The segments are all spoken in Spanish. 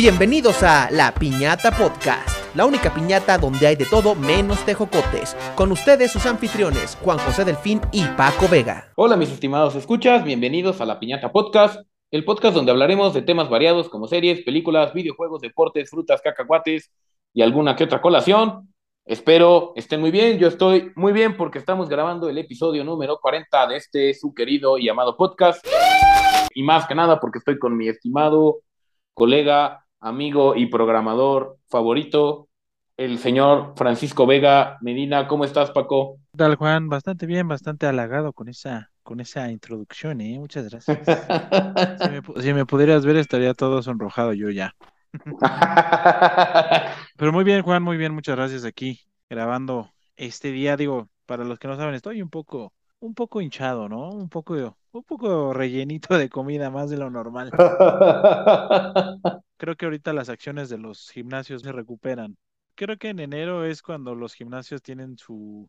Bienvenidos a La Piñata Podcast, la única piñata donde hay de todo menos tejocotes. Con ustedes sus anfitriones, Juan José Delfín y Paco Vega. Hola mis estimados escuchas, bienvenidos a La Piñata Podcast, el podcast donde hablaremos de temas variados como series, películas, videojuegos, deportes, frutas, cacahuates y alguna que otra colación. Espero estén muy bien, yo estoy muy bien porque estamos grabando el episodio número 40 de este su querido y amado podcast. Y más que nada porque estoy con mi estimado colega, amigo y programador favorito, el señor Francisco Vega Medina. ¿Cómo estás, Paco? ¿Qué tal, Juan? Bastante bien, bastante halagado con esa, con esa introducción, ¿eh? Muchas gracias. si, me, si me pudieras ver, estaría todo sonrojado yo ya. Pero muy bien, Juan, muy bien, muchas gracias aquí grabando este día. Digo, para los que no saben, estoy un poco, un poco hinchado, ¿no? Un poco, un poco rellenito de comida, más de lo normal. Creo que ahorita las acciones de los gimnasios se recuperan. Creo que en enero es cuando los gimnasios tienen su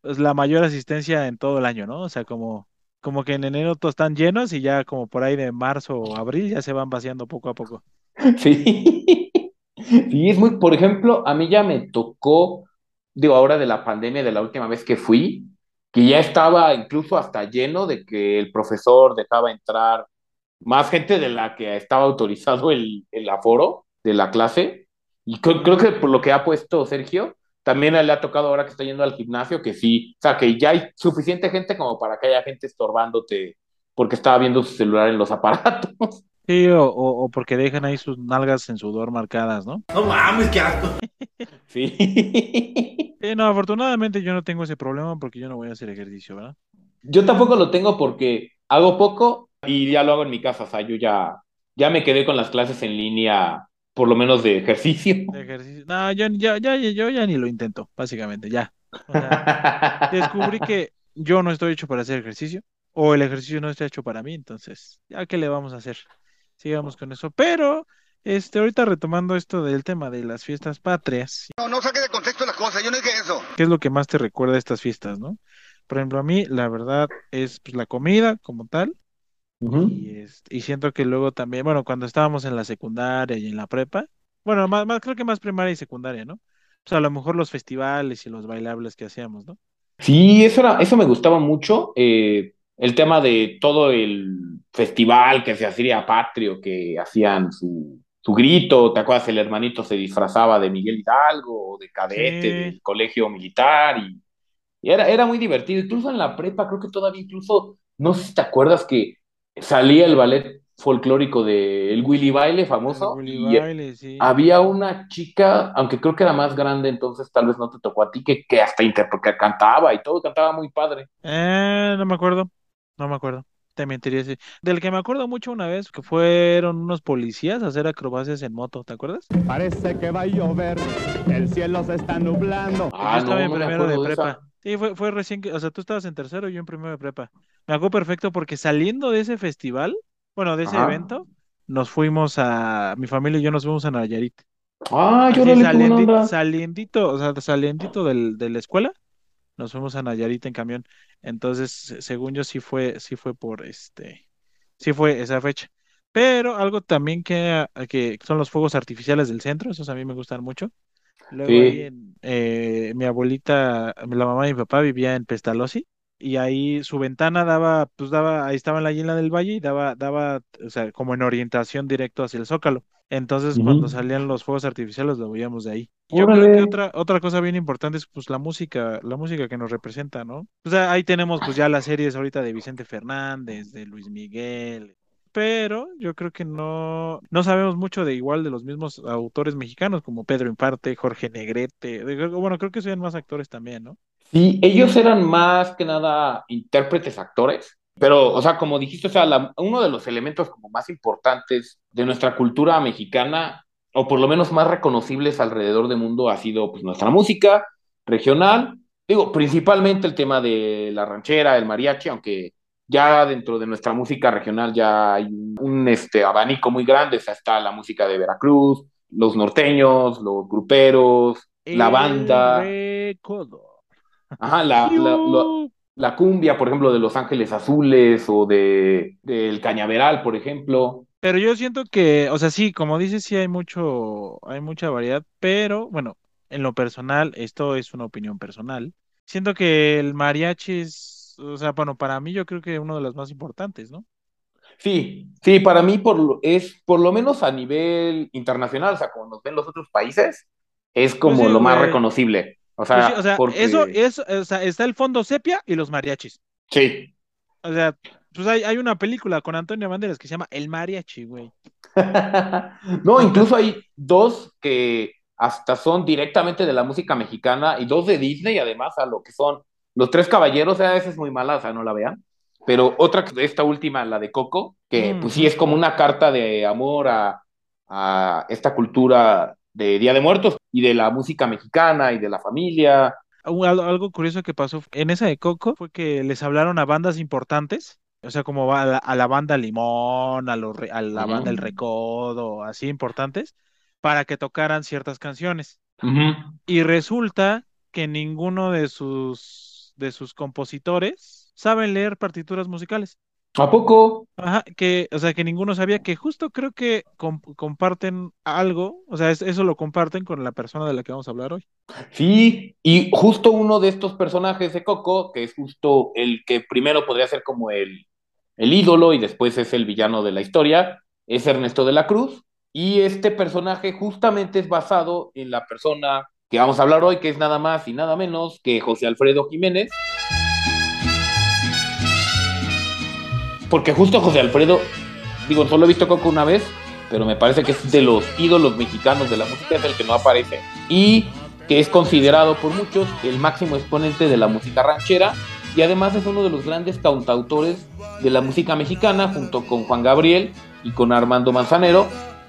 pues, la mayor asistencia en todo el año, ¿no? O sea, como como que en enero todos están llenos y ya como por ahí de marzo o abril ya se van vaciando poco a poco. Sí. Sí, es muy, por ejemplo, a mí ya me tocó, digo, ahora de la pandemia, de la última vez que fui, que ya estaba incluso hasta lleno de que el profesor dejaba entrar más gente de la que estaba autorizado el, el aforo de la clase. Y creo, creo, que por lo que ha puesto Sergio, también le ha tocado ahora que está yendo al gimnasio, que sí, o sea, que ya hay suficiente gente como para que haya gente estorbándote porque estaba viendo su celular en los aparatos. Sí, o, o, porque dejan ahí sus nalgas en sudor marcadas, ¿no? No mames, qué asco. sí. sí. No, afortunadamente yo no tengo ese problema porque yo no voy a hacer ejercicio, ¿verdad? Yo tampoco lo tengo porque hago poco y ya lo hago en mi casa, o sea, yo ya, ya me quedé con las clases en línea, por lo menos de ejercicio. De ejercicio. No, yo ya, ya, yo ya ni lo intento, básicamente, ya. O sea, descubrí que yo no estoy hecho para hacer ejercicio, o el ejercicio no está hecho para mí, entonces, ¿ya qué le vamos a hacer? Sigamos con eso. Pero, este, ahorita retomando esto del tema de las fiestas patrias. No, no saque de contexto las cosas, yo no dije eso. ¿Qué es lo que más te recuerda a estas fiestas, no? Por ejemplo, a mí, la verdad, es pues, la comida como tal. Uh -huh. y, este, y siento que luego también, bueno, cuando estábamos en la secundaria y en la prepa, bueno, más, más creo que más primaria y secundaria, ¿no? O sea, a lo mejor los festivales y los bailables que hacíamos, ¿no? Sí, eso, era, eso me gustaba mucho. Eh, el tema de todo el festival que se hacía patrio, que hacían su, su, grito, ¿te acuerdas? El hermanito se disfrazaba de Miguel Hidalgo o de cadete sí. del colegio militar y, y, era, era muy divertido. Incluso en la prepa, creo que todavía incluso, no sé si te acuerdas que salía el ballet folclórico de el Willy Baile famoso. El Willy Baile, sí. Había una chica, aunque creo que era más grande, entonces tal vez no te tocó a ti, que, que hasta que cantaba y todo, cantaba muy padre. Eh, no me acuerdo. No me acuerdo. Te mentiría. Sí. Del que me acuerdo mucho una vez que fueron unos policías a hacer acrobacias en moto, ¿te acuerdas? Parece que va a llover, el cielo se está nublando. Ah, yo estaba no, en primero de prepa. De sí, fue, fue recién que, o sea, tú estabas en tercero y yo en primero de prepa. Me acuerdo perfecto porque saliendo de ese festival, bueno, de ese Ajá. evento, nos fuimos a, mi familia y yo nos fuimos a Nayarit. Ah, yo no saliendito, saliendito, o sea, saliendito del, de la escuela, nos fuimos a Nayarit en camión. Entonces, según yo, sí fue, sí fue por este, sí fue esa fecha. Pero algo también que, que son los fuegos artificiales del centro, esos a mí me gustan mucho. Luego Sí. ahí en, eh, mi abuelita, la mamá de mi papá vivía en Pestalozzi y ahí su ventana daba, pues daba, ahí estaba en la isla del Valle y daba, daba, o sea, como en orientación directo hacia el Zócalo. Entonces, cuando salían los fuegos artificiales, lo veíamos de ahí. Yo creo que otra, otra cosa bien importante es pues la música, la música que nos representa, ¿no? O sea, ahí tenemos pues ya las series ahorita de Vicente Fernández, de Luis Miguel, pero yo creo que no, no sabemos mucho de igual de los mismos autores mexicanos como Pedro Infante, Jorge Negrete, bueno, creo que son más actores también, ¿no? Sí, ellos eran más que nada intérpretes, actores, pero, o sea, como dijiste, o sea, la- uno de los elementos como más importantes de nuestra cultura mexicana, o por lo menos más reconocibles alrededor del mundo, ha sido pues nuestra música regional, digo, principalmente el tema de la ranchera, el mariachi, aunque ya dentro de nuestra música regional ya hay un, este, abanico muy grande, o sea, está la música de Veracruz, los norteños, los gruperos, la banda. Recodo. Ajá, la, la, la, la cumbia, por ejemplo, de Los Ángeles Azules o de del Cañaveral, por ejemplo. Pero yo siento que, o sea, sí, como dices, sí hay mucho, hay mucha variedad, pero bueno, en lo personal, esto es una opinión personal. Siento que el mariachi es, o sea, bueno, para mí yo creo que uno de los más importantes, ¿no? Sí, sí, para mí por es por lo menos a nivel internacional, o sea, como nos ven los otros países, es Pues como sí, lo más reconocible. O Pues sí, sea, o sea, porque eso es, o sea, está el fondo sepia y los mariachis. sí. O sea, pues hay, hay una película con Antonio Banderas que se llama El Mariachi, güey. No, incluso hay dos que hasta son directamente de la música mexicana y dos de Disney, además, a lo que son Los Tres Caballeros, a veces es muy mala, o sea, no la vean. Pero otra, esta última, la de Coco, que pues sí es como una carta de amor a, a esta cultura de Día de Muertos y de la música mexicana y de la familia. Algo, curioso que pasó en esa de Coco fue que les hablaron a bandas importantes, o sea, como a la, a la banda Limón, a, los, re- a la banda El. Recodo, así importantes, para que tocaran ciertas canciones. Y resulta que ninguno de sus, de sus compositores saben leer partituras musicales. ¿A poco? Ajá, que, o sea, que ninguno sabía que justo creo que com- comparten algo, o sea, es- eso lo comparten con la persona de la que vamos a hablar hoy. Sí, y justo uno de estos personajes de Coco, que es justo el que primero podría ser como el, el ídolo y después es el villano de la historia, es Ernesto de la Cruz. Y este personaje justamente es basado en la persona que vamos a hablar hoy, que es nada más y nada menos que José Alfredo Jiménez. Porque justo José Alfredo, digo, solo he visto Coco una vez, pero me parece que es de los ídolos mexicanos de la música, es el que no aparece. Y que es considerado por muchos el máximo exponente de la música ranchera y además es uno de los grandes cantautores de la música mexicana junto con Juan Gabriel y con Armando Manzanero.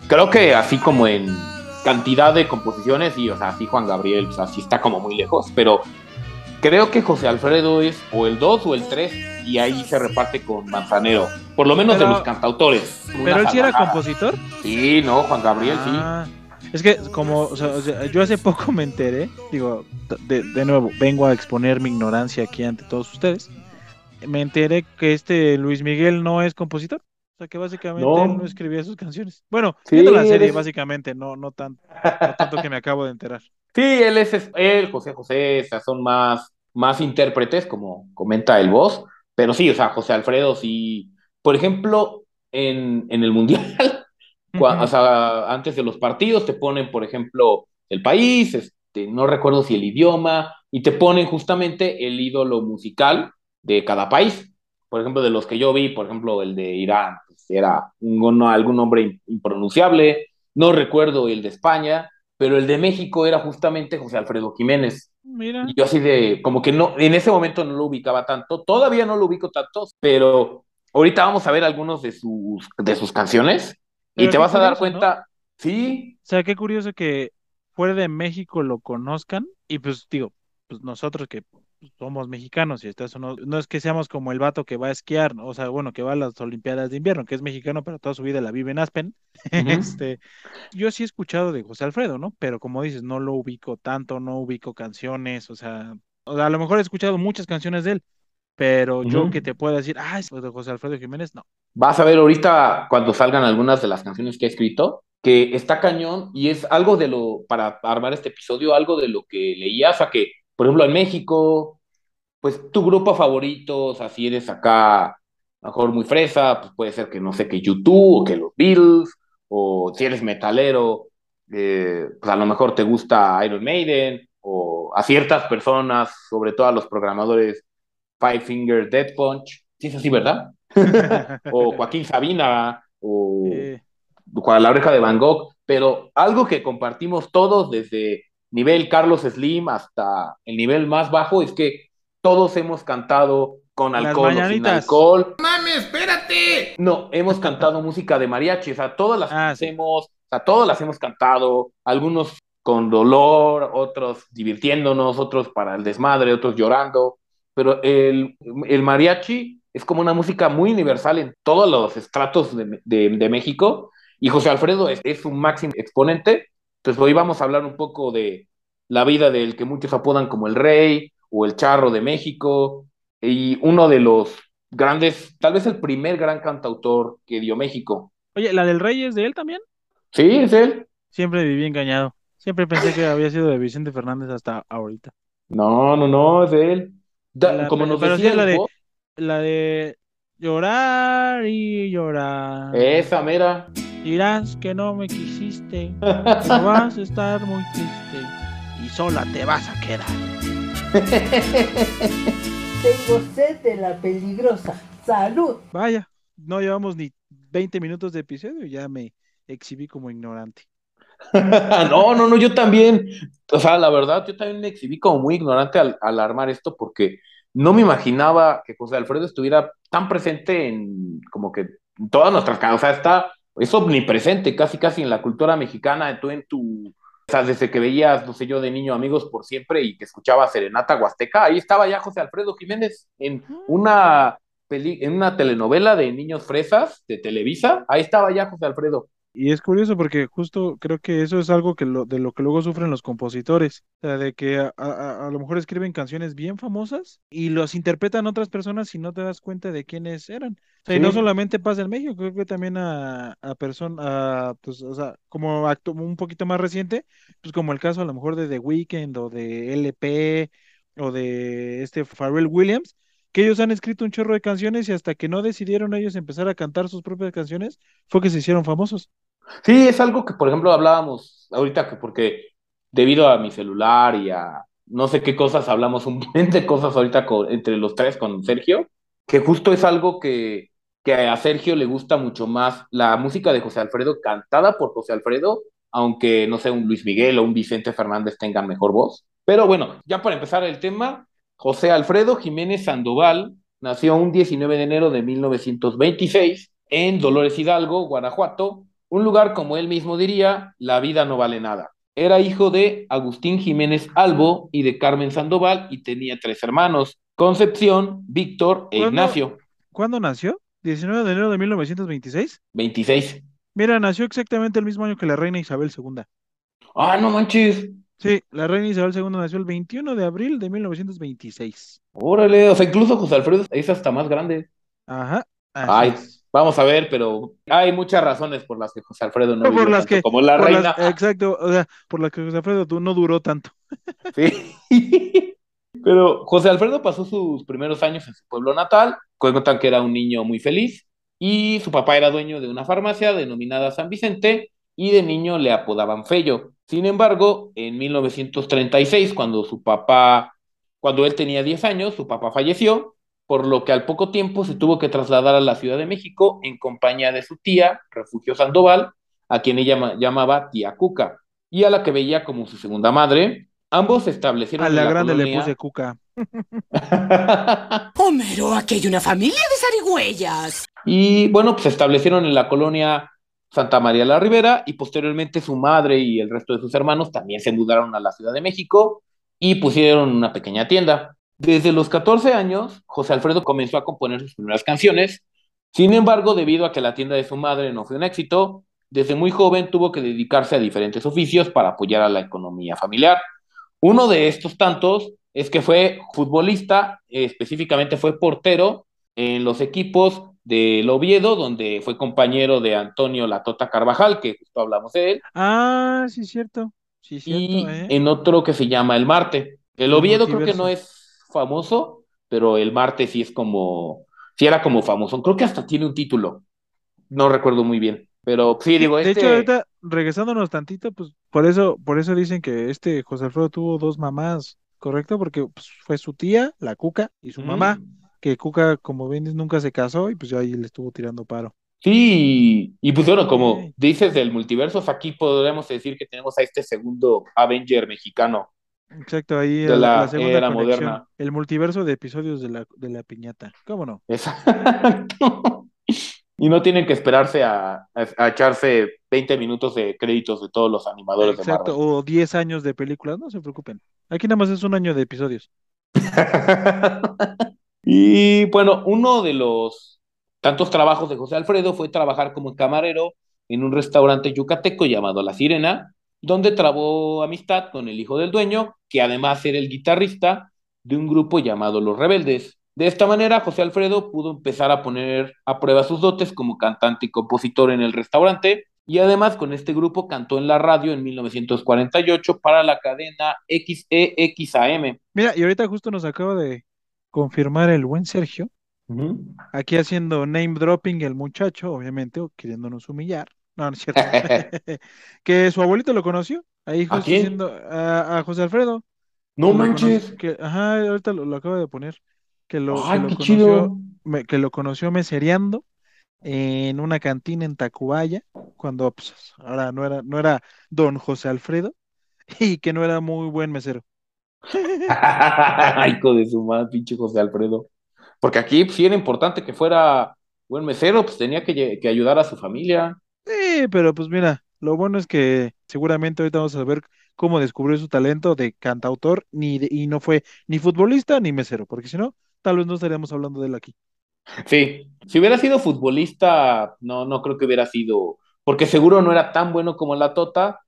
Creo que así como en cantidad de composiciones, y o sea, así Juan Gabriel, o sea, sí está como muy lejos, pero creo que José Alfredo es o el 2 o el 3 y ahí se reparte con Manzanero, por lo menos Pero- de los cantautores. Pero él sí era compositor. Sí, no, Juan Gabriel, Ah, Es que como, o sea, o sea, yo hace poco me enteré, digo, de, de nuevo, vengo a exponer mi ignorancia aquí ante todos ustedes. Me enteré que este Luis Miguel no es compositor. Sea, que básicamente No. él no escribía sus canciones. Bueno, Sí, viendo la serie, básicamente, no, no, tan, no tanto que me acabo de enterar. Sí, él es, él, José José, o sea, son más, más intérpretes, como comenta el voz, pero sí, o sea, José Alfredo, sí, por ejemplo, en, en el Mundial, cua- o sea, antes de los partidos te ponen, por ejemplo, el país, este, no recuerdo si el idioma, y te ponen justamente el ídolo musical de cada país. Por ejemplo, de los que yo vi, por ejemplo, el de Irán, era un, algún nombre im- impronunciable, no recuerdo el de España, pero el de México era justamente José Alfredo Jiménez. Mira, Y yo así de, como que no, en ese momento no lo ubicaba tanto, todavía no lo ubico tanto, pero ahorita vamos a ver algunos de sus, de sus canciones y te vas a dar cuenta, sí, o sea, qué curioso que fuera de México lo conozcan y pues digo, pues nosotros que somos mexicanos y estás no, no es que seamos como el vato que va a esquiar, ¿no? o sea, bueno, que va a las Olimpiadas de invierno, que es mexicano, pero toda su vida la vive en Aspen. Ujú. Este, yo sí he escuchado de José Alfredo, ¿no? Pero como dices, no lo ubico tanto, no ubico canciones, o sea, o sea, a lo mejor he escuchado muchas canciones de él, pero yo Ujú. que te pueda decir, ah, es de José Alfredo Jiménez, no. vas a ver ahorita cuando salgan algunas de las canciones que ha escrito, que está cañón y es algo de lo, para armar este episodio, algo de lo que leía, o sea que, por ejemplo, en México, pues tu grupo favorito, o sea, si eres acá, a lo mejor muy fresa, pues puede ser que no sé, que YouTube o que los Beatles, o si eres metalero, eh, pues a lo mejor te gusta Iron Maiden, o a ciertas personas, sobre todo a los programadores Five Finger Death Punch, sí es así, ¿verdad? o Joaquín Sabina, o la oreja de Van Gogh, pero algo que compartimos todos desde nivel Carlos Slim hasta el nivel más bajo es que todos hemos cantado con Las alcohol o sin mañanitas. alcohol. ¡Mames, espérate! No, hemos cantado música de mariachi, o sea, todas las Ah, sí. hacemos, o sea, todas las hemos cantado, algunos con dolor, otros divirtiéndonos, otros para el desmadre, otros llorando, pero el, el mariachi es como una música muy universal en todos los estratos de, de- de México y José Alfredo es, es un máximo exponente, entonces hoy vamos a hablar un poco de la vida del que muchos apodan como el rey o el charro de México y uno de los grandes, tal vez el primer gran cantautor que dio México. Oye, ¿la del rey es de él también? Sí, es él. Siempre viví engañado. Siempre pensé que había sido de Vicente Fernández hasta ahorita. No, no, no, es de él. Da- La- como nos pero decía la de- La de llorar y llorar. esa mera. Dirás que no me quisiste. No vas a estar muy triste. Y sola te vas a quedar. Tengo sed de la peligrosa. Salud. Vaya, no llevamos ni 20 minutos de episodio y ya me exhibí como ignorante. No, no, no, yo también, o sea, la verdad, yo también me exhibí como muy ignorante al, al armar esto porque no me imaginaba que José Alfredo estuviera tan presente en como que en todas nuestras casas, o sea, está, es omnipresente casi casi en la cultura mexicana, tú en tu, o sea, desde que veías, no sé yo, de niño Amigos por Siempre y que escuchaba Serenata Huasteca, ahí estaba ya José Alfredo Jiménez en una, peli, en una telenovela de niños fresas de Televisa, ahí estaba ya José Alfredo. Y es curioso porque justo creo que eso es algo que lo, de lo que luego sufren los compositores, o sea, de que a, a- a lo mejor escriben canciones bien famosas y los interpretan otras personas y no te das cuenta de quiénes eran. O sea, y no solamente pasa en México, creo que también a, a personas, pues, o sea, como acto un poquito más reciente, pues como el caso a lo mejor de The Weeknd o de LP o de este Pharrell Williams, que ellos han escrito un chorro de canciones y hasta que no decidieron ellos empezar a cantar sus propias canciones, fue que se hicieron famosos. Sí, es algo que, por ejemplo, hablábamos ahorita que porque debido a mi celular y a no sé qué cosas, hablamos un montón de cosas ahorita con- entre los tres con Sergio, que justo es algo que, que a Sergio le gusta mucho más la música de José Alfredo cantada por José Alfredo, aunque no sé, un Luis Miguel o un Vicente Fernández tengan mejor voz. Pero bueno, ya para empezar el tema, José Alfredo Jiménez Sandoval nació un 19 de enero de 1926 en Dolores Hidalgo, Guanajuato, un lugar, como él mismo diría, la vida no vale nada. Era hijo de Agustín Jiménez Albo y de Carmen Sandoval y tenía tres hermanos, Concepción, Víctor e. Ignacio. ¿Cuándo nació? 19 de enero de 1926. 26. Mira, nació exactamente el mismo año que la reina Isabel II. Ah, no manches. Sí, la reina Isabel II nació el 21 de abril de 1926. Órale, o sea, incluso José Alfredo es hasta más grande. Ajá. Ay, es. Vamos a ver, pero hay muchas razones por las que José Alfredo no Por vivió las tanto que- como la Por reina. las- exacto, o sea, por la que José Alfredo no duró tanto. Sí. Pero José Alfredo pasó sus primeros años en su pueblo natal, cuentan que era un niño muy feliz y su papá era dueño de una farmacia denominada San Vicente y de niño le apodaban Fello. Sin embargo, en 1936, cuando su papá, cuando él tenía 10 años, su papá falleció, por lo que al poco tiempo se tuvo que trasladar a la Ciudad de México en compañía de su tía, Refugio Sandoval, a quien ella ma- llamaba tía Cuca, y a la que veía como su segunda madre. Ambos se establecieron A en la la grande le puse cuca. Homero, aquí hay una familia de zarigüeyas. Y bueno, pues se establecieron en la colonia Santa María la Ribera y posteriormente su madre y el resto de sus hermanos también se mudaron a la Ciudad de México y pusieron una pequeña tienda. Desde los 14 años, José Alfredo comenzó a componer sus primeras canciones. Sin embargo, debido a que la tienda de su madre no fue un éxito, desde muy joven tuvo que dedicarse a diferentes oficios para apoyar a la economía familiar. Uno de estos tantos es que fue futbolista, específicamente fue portero en los equipos del Oviedo, donde fue compañero de Antonio Latota Carvajal, que justo hablamos de él, Ah, sí, cierto. Sí, cierto, y ¿eh? en otro que se llama El Marte. El Oviedo creo que no es famoso, pero el Marte sí es como, sí era como famoso. Creo que hasta tiene un título, no recuerdo muy bien, pero sí, digo, De este... hecho, ahorita, regresándonos tantito, pues por eso, por eso dicen que este José Alfredo tuvo dos mamás, ¿correcto? Porque pues, fue su tía, la Cuca, y su mamá, que Cuca, como ven, nunca se casó y pues ya ahí le estuvo tirando paro. Sí, y pues bueno, como dices del multiverso, aquí podríamos decir que tenemos a este segundo Avenger mexicano. Exacto, ahí De la, segunda era conexión, moderna. el multiverso de episodios de la, de la piñata. ¿Cómo no? Exacto. Y no tienen que esperarse a, a- a echarse 20 minutos de créditos de todos los animadores Exacto, de Marvel. o 10 años de películas, no se preocupen. Aquí nada más es un año de episodios. Y bueno, uno de los tantos trabajos de José Alfredo fue trabajar como camarero en un restaurante yucateco llamado La Sirena, donde trabó amistad con el hijo del dueño, que además era el guitarrista de un grupo llamado Los Rebeldes. De esta manera, José Alfredo pudo empezar a poner a prueba sus dotes como cantante y compositor en el restaurante, y además con este grupo cantó en la radio en 1948 para la cadena XEXAM. Mira, y ahorita justo nos acaba de confirmar el buen Sergio, aquí haciendo name dropping el muchacho, obviamente, o queriéndonos humillar. No, no es cierto. que su abuelito lo conoció, ahí justo quién? diciendo a, a José Alfredo. No manches. que- ajá, ahorita lo, lo acaba de poner. Que lo, que lo qué conoció, chido. me- que lo conoció mesereando en una cantina en Tacubaya, cuando pues, ahora no era, no era don José Alfredo, y que no era muy buen mesero. Hijo de su madre, pinche José Alfredo. Porque aquí pues, sí era importante que fuera buen mesero, pues tenía que, que ayudar a su familia. Sí, pero pues mira, lo bueno es que seguramente ahorita vamos a ver cómo descubrió su talento de cantautor ni de- y no fue ni futbolista ni mesero, porque si no, tal vez no estaríamos hablando de él aquí. Sí, si hubiera sido futbolista, no, no creo que hubiera sido, porque seguro no era tan bueno como la Tota,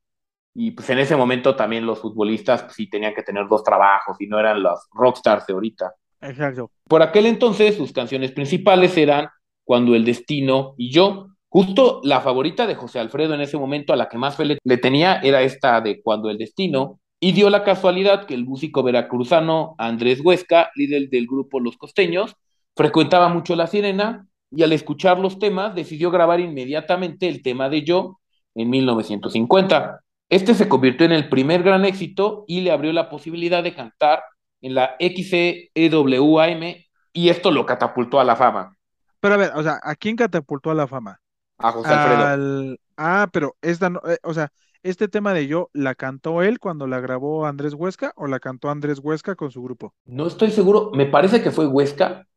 y pues en ese momento también los futbolistas pues, sí tenían que tener dos trabajos y no eran los rockstars de ahorita. Exacto. Por aquel entonces sus canciones principales eran Cuando el destino y yo. Justo la favorita de José Alfredo en ese momento, a la que más le, le tenía, era esta de Cuando el destino. Y dio la casualidad que el músico veracruzano Andrés Huesca, líder del grupo Los Costeños, frecuentaba mucho La Sirena y al escuchar los temas decidió grabar inmediatamente el tema de Yo en 1950. Este se convirtió en el primer gran éxito y le abrió la posibilidad de cantar en la XEWAM y esto lo catapultó a la fama, Pero a ver, o sea, ¿a quién catapultó a la fama? A José Alfredo. Al... Ah, pero esta no, eh, o sea, este tema de yo, ¿la cantó él cuando la grabó Andrés Huesca o la cantó Andrés Huesca con su grupo? No estoy seguro, me parece que fue Huesca,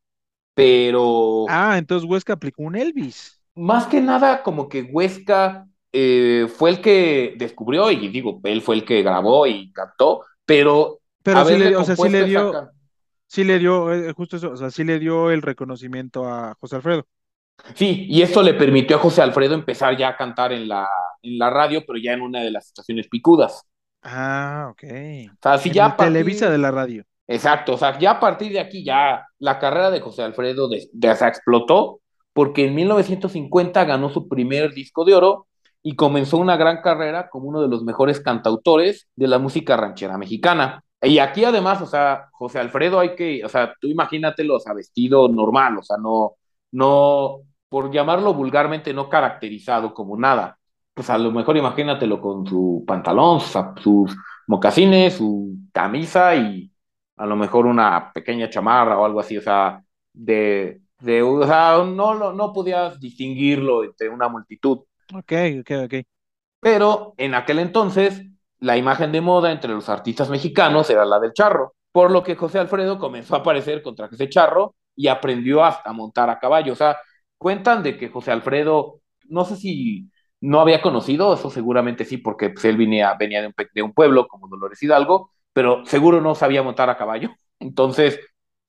pero Ah, entonces Huesca aplicó un Elvis. más que nada como que Huesca eh, fue el que descubrió y digo, él fue el que grabó y cantó, pero Pero sí le, o sea, sí le dio, sí le dio, eh, justo eso, o sea, sí le dio el reconocimiento a José Alfredo. Sí, y eso le permitió a José Alfredo empezar ya a cantar en la, en la radio, pero ya en una de las estaciones picudas. Ah, ok. O sea, si En ya el partir- Televisa de la radio. Exacto, o sea, ya a partir de aquí ya la carrera de José Alfredo de, de- o sea, explotó porque en 1950 ganó su primer disco de oro y comenzó una gran carrera como uno de los mejores cantautores de la música ranchera mexicana. Y aquí además, o sea, José Alfredo hay que, o sea, tú imagínatelo, o sea, vestido normal, o sea, no, no, por llamarlo vulgarmente, no caracterizado como nada. Pues a lo mejor imagínatelo con su pantalón, sus, mocasines, su camisa y a lo mejor una pequeña chamarra o algo así, o sea, de, de o sea, no, no podías distinguirlo entre una multitud. Ok, ok, ok. Pero en aquel entonces, la imagen de moda entre los artistas mexicanos era la del charro, por lo que José Alfredo comenzó a aparecer con trajes de charro y aprendió hasta a montar a caballo. O sea, cuentan de que José Alfredo, no sé si no había conocido, eso seguramente sí, porque pues, él venía, venía de, un, de un pueblo como Dolores Hidalgo, pero seguro no sabía montar a caballo. Entonces,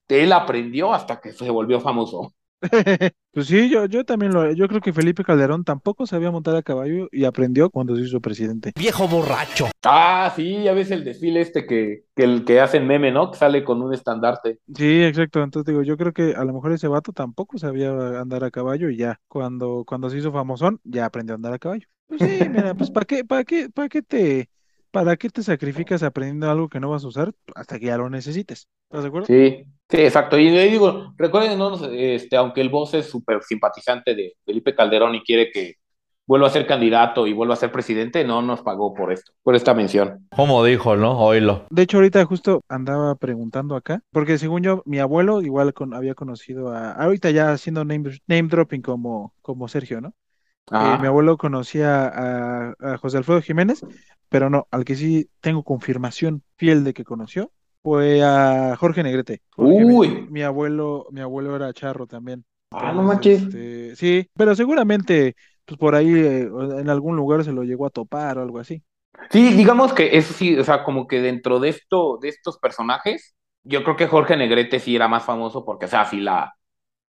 él aprendió hasta que se volvió famoso. Pues sí, yo, yo también lo, yo creo que Felipe Calderón tampoco sabía montar a caballo y aprendió cuando se hizo presidente. Viejo borracho. Ah, sí, ya ves el desfile este que, que el que hacen meme, ¿no? Que sale con un estandarte. Sí, exacto. Entonces digo, yo creo que a lo mejor ese vato tampoco sabía andar a caballo y ya, cuando, cuando se hizo famosón, ya aprendió a andar a caballo. Pues sí, mira, pues ¿para qué, para qué, para qué te, para qué te sacrificas aprendiendo algo que no vas a usar hasta que ya lo necesites? ¿Estás de acuerdo? Sí, sí, exacto. Y le digo, recuerden, no, nos- este, aunque el boss es súper simpatizante de Felipe Calderón y quiere que vuelva a ser candidato y vuelva a ser presidente, no nos pagó por esto, por esta mención. Como dijo, ¿no? Oílo. De hecho, ahorita justo andaba preguntando acá, porque según yo, mi abuelo igual con- había conocido a, ahorita ya haciendo name, name dropping como, como Sergio, ¿no? Eh, Ajá. mi abuelo conocía a, a José Alfredo Jiménez, pero no, al que sí tengo confirmación fiel de que conoció fue a Jorge Negrete. Mi- Uy. Mi, abuelo, mi abuelo era charro también. Ah, no manches. este, sí, pero seguramente pues por ahí eh, en algún lugar se lo llegó a topar o algo así. Sí, digamos que eso sí, o sea, como que dentro de esto, de estos personajes, yo creo que Jorge Negrete sí era más famoso porque, o sea, sí la,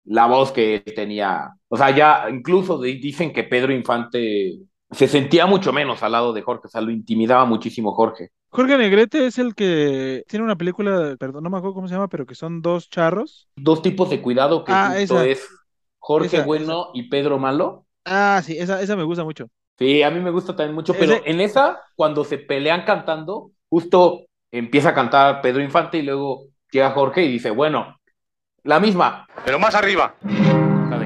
la voz que tenía, o sea, ya incluso di- dicen que Pedro Infante se sentía mucho menos al lado de Jorge, o sea, lo intimidaba muchísimo Jorge. Jorge Negrete es el que tiene una película, perdón, no me acuerdo cómo se llama, pero que son dos charros. Dos tipos de cuidado que Ah, justo esa. es Jorge Esa, Bueno y Pedro Malo. Ah, sí, esa, esa me gusta mucho. Sí, a mí me gusta también mucho, pero Ese- en esa, cuando se pelean cantando, justo empieza a cantar Pedro Infante y luego llega Jorge y dice, bueno, la misma. Pero más arriba.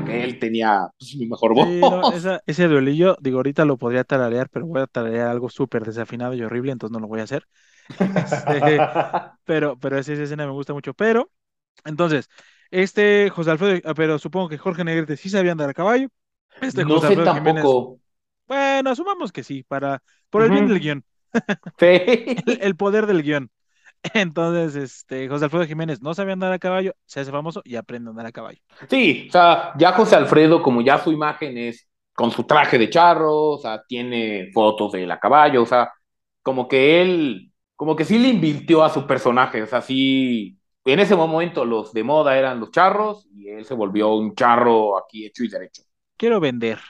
Que él tenía pues, mi mejor voz. Sí, no, esa- ese duelillo, digo, ahorita lo podría tararear, pero voy a tararear algo súper desafinado y horrible, entonces no lo voy a hacer. Este, pero, pero esa, esa escena me gusta mucho. Pero, entonces, este José Alfredo, ah, pero supongo que Jorge Negrete sí sabía andar a caballo. Este no José sé Alfredo Jiménez, tampoco. bueno, asumamos que sí, para, por el bien del guion, Sí. el, el poder del guion. Entonces, este, José Alfredo Jiménez no sabía andar a caballo, se hace famoso y aprende a andar a caballo. Sí, o sea, ya José Alfredo, como ya su imagen es con su traje de charro, o sea, tiene fotos del a caballo, o sea, como que él, como que sí le invirtió a su personaje, o sea, sí, en ese momento los de moda eran los charros y él se volvió un charro aquí hecho y derecho. Quiero vender.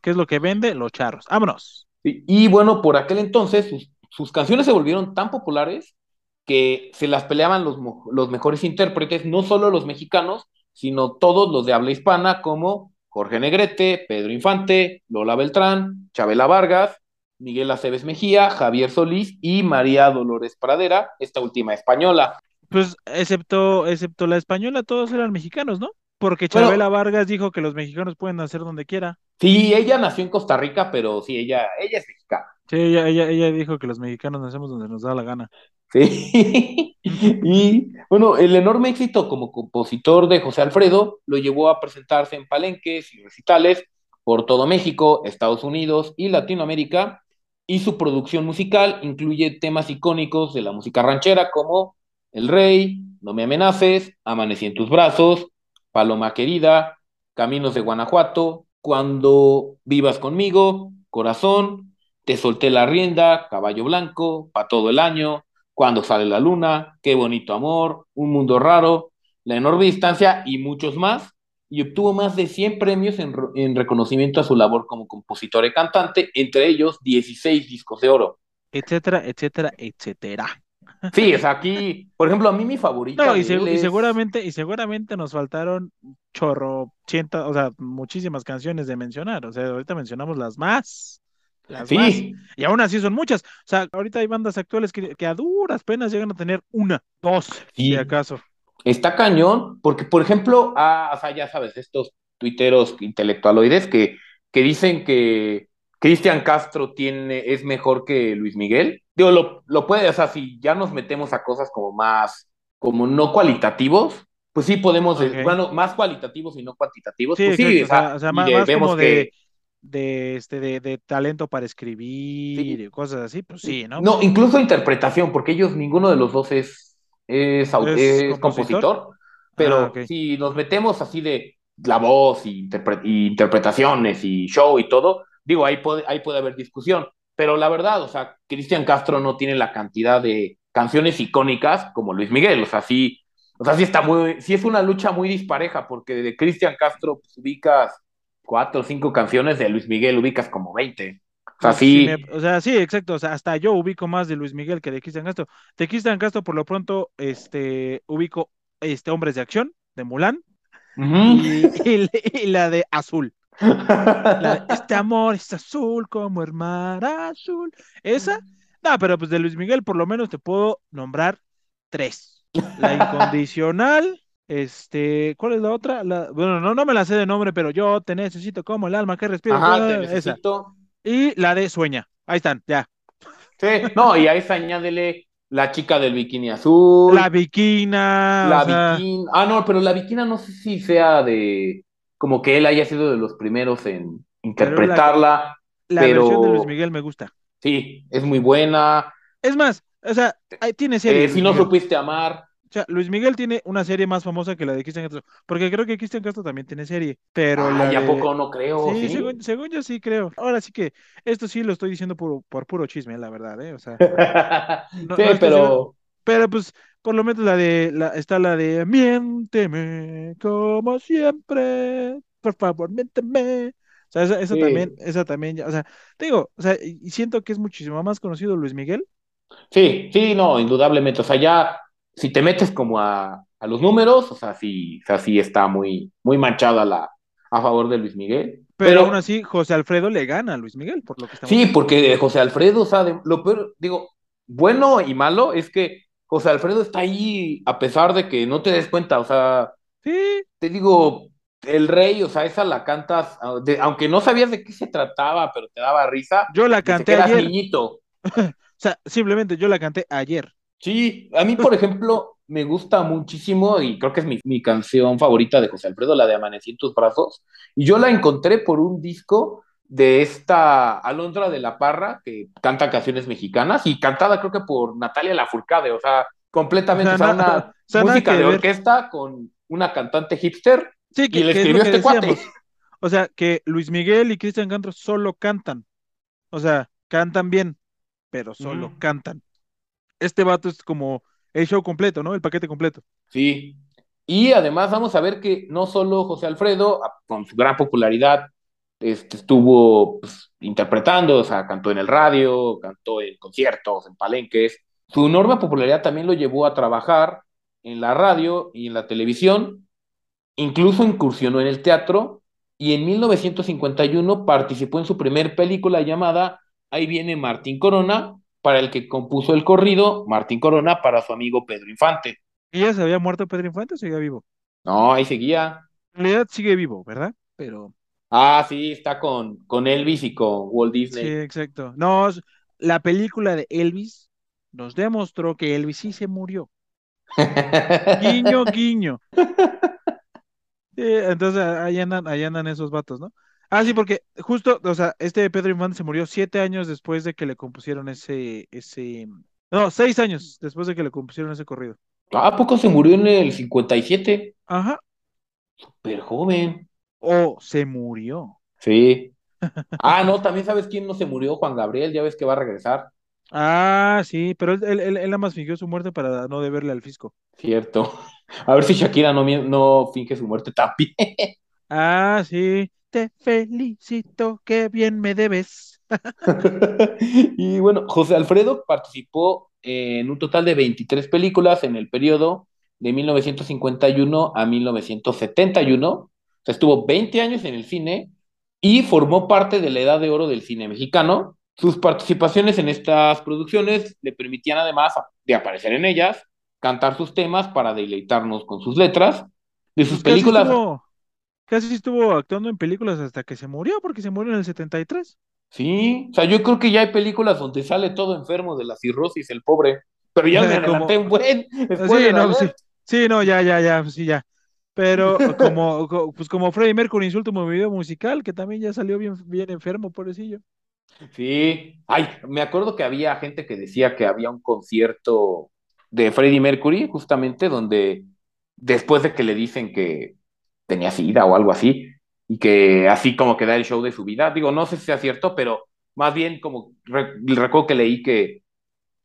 ¿Qué es lo que vende? Los charros. Vámonos. Y bueno, por aquel entonces sus, sus canciones se volvieron tan populares que se las peleaban los, los mejores intérpretes, no solo los mexicanos, sino todos los de habla hispana, como Jorge Negrete, Pedro Infante, Lola Beltrán, Chabela Vargas, Miguel Aceves Mejía, Javier Solís y María Dolores Pradera, esta última española. Pues excepto, excepto la española, todos eran mexicanos, ¿no? Porque Bueno. Chabela Vargas dijo que los mexicanos pueden nacer donde quiera. Sí, ella nació en Costa Rica, pero sí, ella, ella es mexicana. Sí, ella, ella, ella dijo que los mexicanos nacemos donde nos da la gana. Sí. Y bueno, el enorme éxito como compositor de José Alfredo lo llevó a presentarse en palenques y recitales por todo México, Estados Unidos y Latinoamérica, y su producción musical incluye temas icónicos de la música ranchera como El Rey, No me amenaces, Amanecí en tus brazos, Paloma querida, Caminos de Guanajuato, Cuando vivas conmigo, Corazón, Te solté la rienda, Caballo Blanco, Pa' todo el año, Cuando sale la luna, Qué bonito amor, Un mundo raro, La enorme distancia y muchos más, y obtuvo más de 100 premios en, reconocimiento a su labor como compositor y cantante, entre ellos 16 discos de oro. Etcétera, etcétera, etcétera. Sí, o sea, aquí, por ejemplo, a mí mi favorita No, y, segu- él y es- seguramente, y seguramente nos faltaron chorro, cienta, o sea, muchísimas canciones de mencionar. O sea, ahorita mencionamos las más. Las más. Sí, Y aún así son muchas. O sea, ahorita hay bandas actuales que, que a duras penas llegan a tener una, dos, Sí. si acaso. está cañón, porque, por ejemplo, ah, o sea, ya sabes, estos tuiteros intelectualoides que, que dicen que Cristian Castro tiene, es mejor que Luis Miguel. Digo, lo, lo puede, o sea, si ya nos metemos a cosas como más, como no cualitativos, pues sí podemos, Ok. bueno, más cualitativos y no cuantitativos, Sí, pues sí, o sea, o sea, más, más vemos como que- de, de, este, de, de talento para escribir Sí. y cosas así, pues sí, ¿no? No, incluso interpretación, porque ellos, ninguno de los dos es, es, ¿Es es compositor? compositor, pero Ah, ok. si nos metemos así de la voz y, interpre- y interpretaciones y show y todo, digo, ahí puede, ahí puede haber discusión, pero la verdad, o sea, Cristian Castro no tiene la cantidad de canciones icónicas como Luis Miguel, o sea, sí, o sea, sí está muy, sí es una lucha muy dispareja, porque de Cristian Castro pues, ubicas cuatro o cinco canciones, de Luis Miguel ubicas como 20. O sea, Pues, sí, me- o sea, sí, exacto. O sea, hasta yo ubico más de Luis Miguel que de Cristian Castro. De Cristian Castro, por lo pronto, este, ubico este Hombres de Acción, de Mulan, y, y- y la de Azul. La de, este amor es azul como el mar azul. Esa, no, pero pues de Luis Miguel, por lo menos te puedo nombrar tres. La incondicional. Este, ¿cuál es la otra? La- bueno, no, no me la sé de nombre, pero yo te necesito como el alma que respira. Ajá, te esa. necesito. Y la de Sueña. Ahí están, ya. Sí, no, y a esa añádele la chica del bikini azul, La Viquina. la sea, bikini. Ah, no, pero la bikina no sé si sea de. Como que él haya sido de los primeros en interpretarla. la pero- versión de Luis Miguel me gusta. Sí, es muy buena. Es más, o sea, tiene serie. Eh, si no supiste amar. O sea, Luis Miguel tiene una serie más famosa que la de Cristian Castro. Porque creo que Cristian Castro también tiene serie. Pero la Ay, ¿a de- poco no creo? Sí, Sí, Según, según yo sí creo. Ahora sí que esto sí lo estoy diciendo por, por puro chisme, la verdad, ¿eh? O sea, no- Sí, no pero. pero pues por lo menos la de la, está la de miénteme como siempre, por favor, miénteme. O sea, esa, esa Sí. también, esa también, ya- o sea, te digo, o sea, y siento que es muchísimo más conocido Luis Miguel Sí, sí, no, indudablemente. O sea, ya si te metes como a, a los números, o sea, sí, o sea, sí está muy, muy manchada la, a favor de Luis Miguel. Pero, Pero aún así, José Alfredo le gana a Luis Miguel, por lo que estamos sí, viendo. porque José Alfredo, o sea, de- lo peor, digo, bueno y malo es que José Alfredo está ahí a pesar de que no te des cuenta, o sea, Sí, te digo, el rey, o sea, esa la cantas, ah, de- aunque no sabías de qué se trataba, pero te daba risa, yo la canté que eras ayer. niñito. O sea, simplemente yo la canté ayer. Sí, a mí, por ejemplo, me gusta muchísimo y creo que es mi, mi canción favorita de José Alfredo, la de Amanecí en tus brazos. Y yo la encontré por un disco de esta Alondra de la Parra, que canta canciones mexicanas y cantada creo que por Natalia Lafourcade, o sea, completamente, O sea, sea, na- una música de ver. orquesta con una cantante hipster Sí, que, y le es escribió este cuate. O sea, que Luis Miguel y Cristian Castro solo cantan. O sea, cantan bien, pero solo Ujú. cantan. Este vato es como el show completo, ¿no? El paquete completo. Sí. Y además vamos a ver que no solo José Alfredo, a- con su gran popularidad, este, estuvo pues, interpretando, o sea, cantó en el radio, cantó en conciertos, en palenques. Su enorme popularidad también lo llevó a trabajar en la radio y en la televisión, incluso incursionó en el teatro y en 1951 participó en su primer película llamada Ahí viene Martín Corona, para el que compuso el corrido Martín Corona para su amigo Pedro Infante. ¿Y ya se había muerto Pedro Infante o seguía vivo? No, ahí seguía. En realidad sigue vivo, ¿verdad? Pero Ah, sí, está con, con Elvis y con Walt sí, Disney. exacto. No, la película de Elvis nos demostró que Elvis sí se murió. Guiño, guiño. Sí, entonces ahí andan, ahí andan esos vatos, ¿no? Ah, sí, porque justo, o sea, este Pedro Infante se murió siete años después de que le compusieron ese, ese, no, seis años después de que le compusieron ese corrido. ¿A poco se murió en el 57? Ajá. Súper joven. O se murió. Sí. Ah, no, también sabes quién no se murió, Juan Gabriel, ya ves que va a regresar. Ah, sí, pero él, él, él, él nada más fingió su muerte para no deberle al fisco. Cierto. A ver si Shakira no, no finge su muerte también. Ah, sí. Te felicito, qué bien me debes. Y bueno, José Alfredo participó en un total de 23 películas en el periodo de 1951 a 1971. O sea, estuvo 20 años en el cine y formó parte de la edad de oro del cine mexicano. Sus participaciones en estas producciones le permitían además de aparecer en ellas, cantar sus temas para deleitarnos con sus letras. De sus películas, estuvo, casi estuvo actuando en películas hasta que se murió, porque se murió en el 73. sí, o sea, yo creo que ya hay películas donde sale todo enfermo de la cirrosis, el pobre. Pero ya me Como- adelanté un buen. Sí, spoiler no, sí, sí, no, ya, ya, ya, sí, ya. Pero como, co- pues como Freddie Mercury en su último video musical, que también ya salió bien, bien enfermo, pobrecillo. Sí, ay, me acuerdo que había gente que decía que había un concierto de Freddie Mercury, justamente donde después de que le dicen que tenía sida o algo así, y que así como que da el show de su vida, digo, no sé si sea cierto, pero más bien como re- recuerdo que leí que,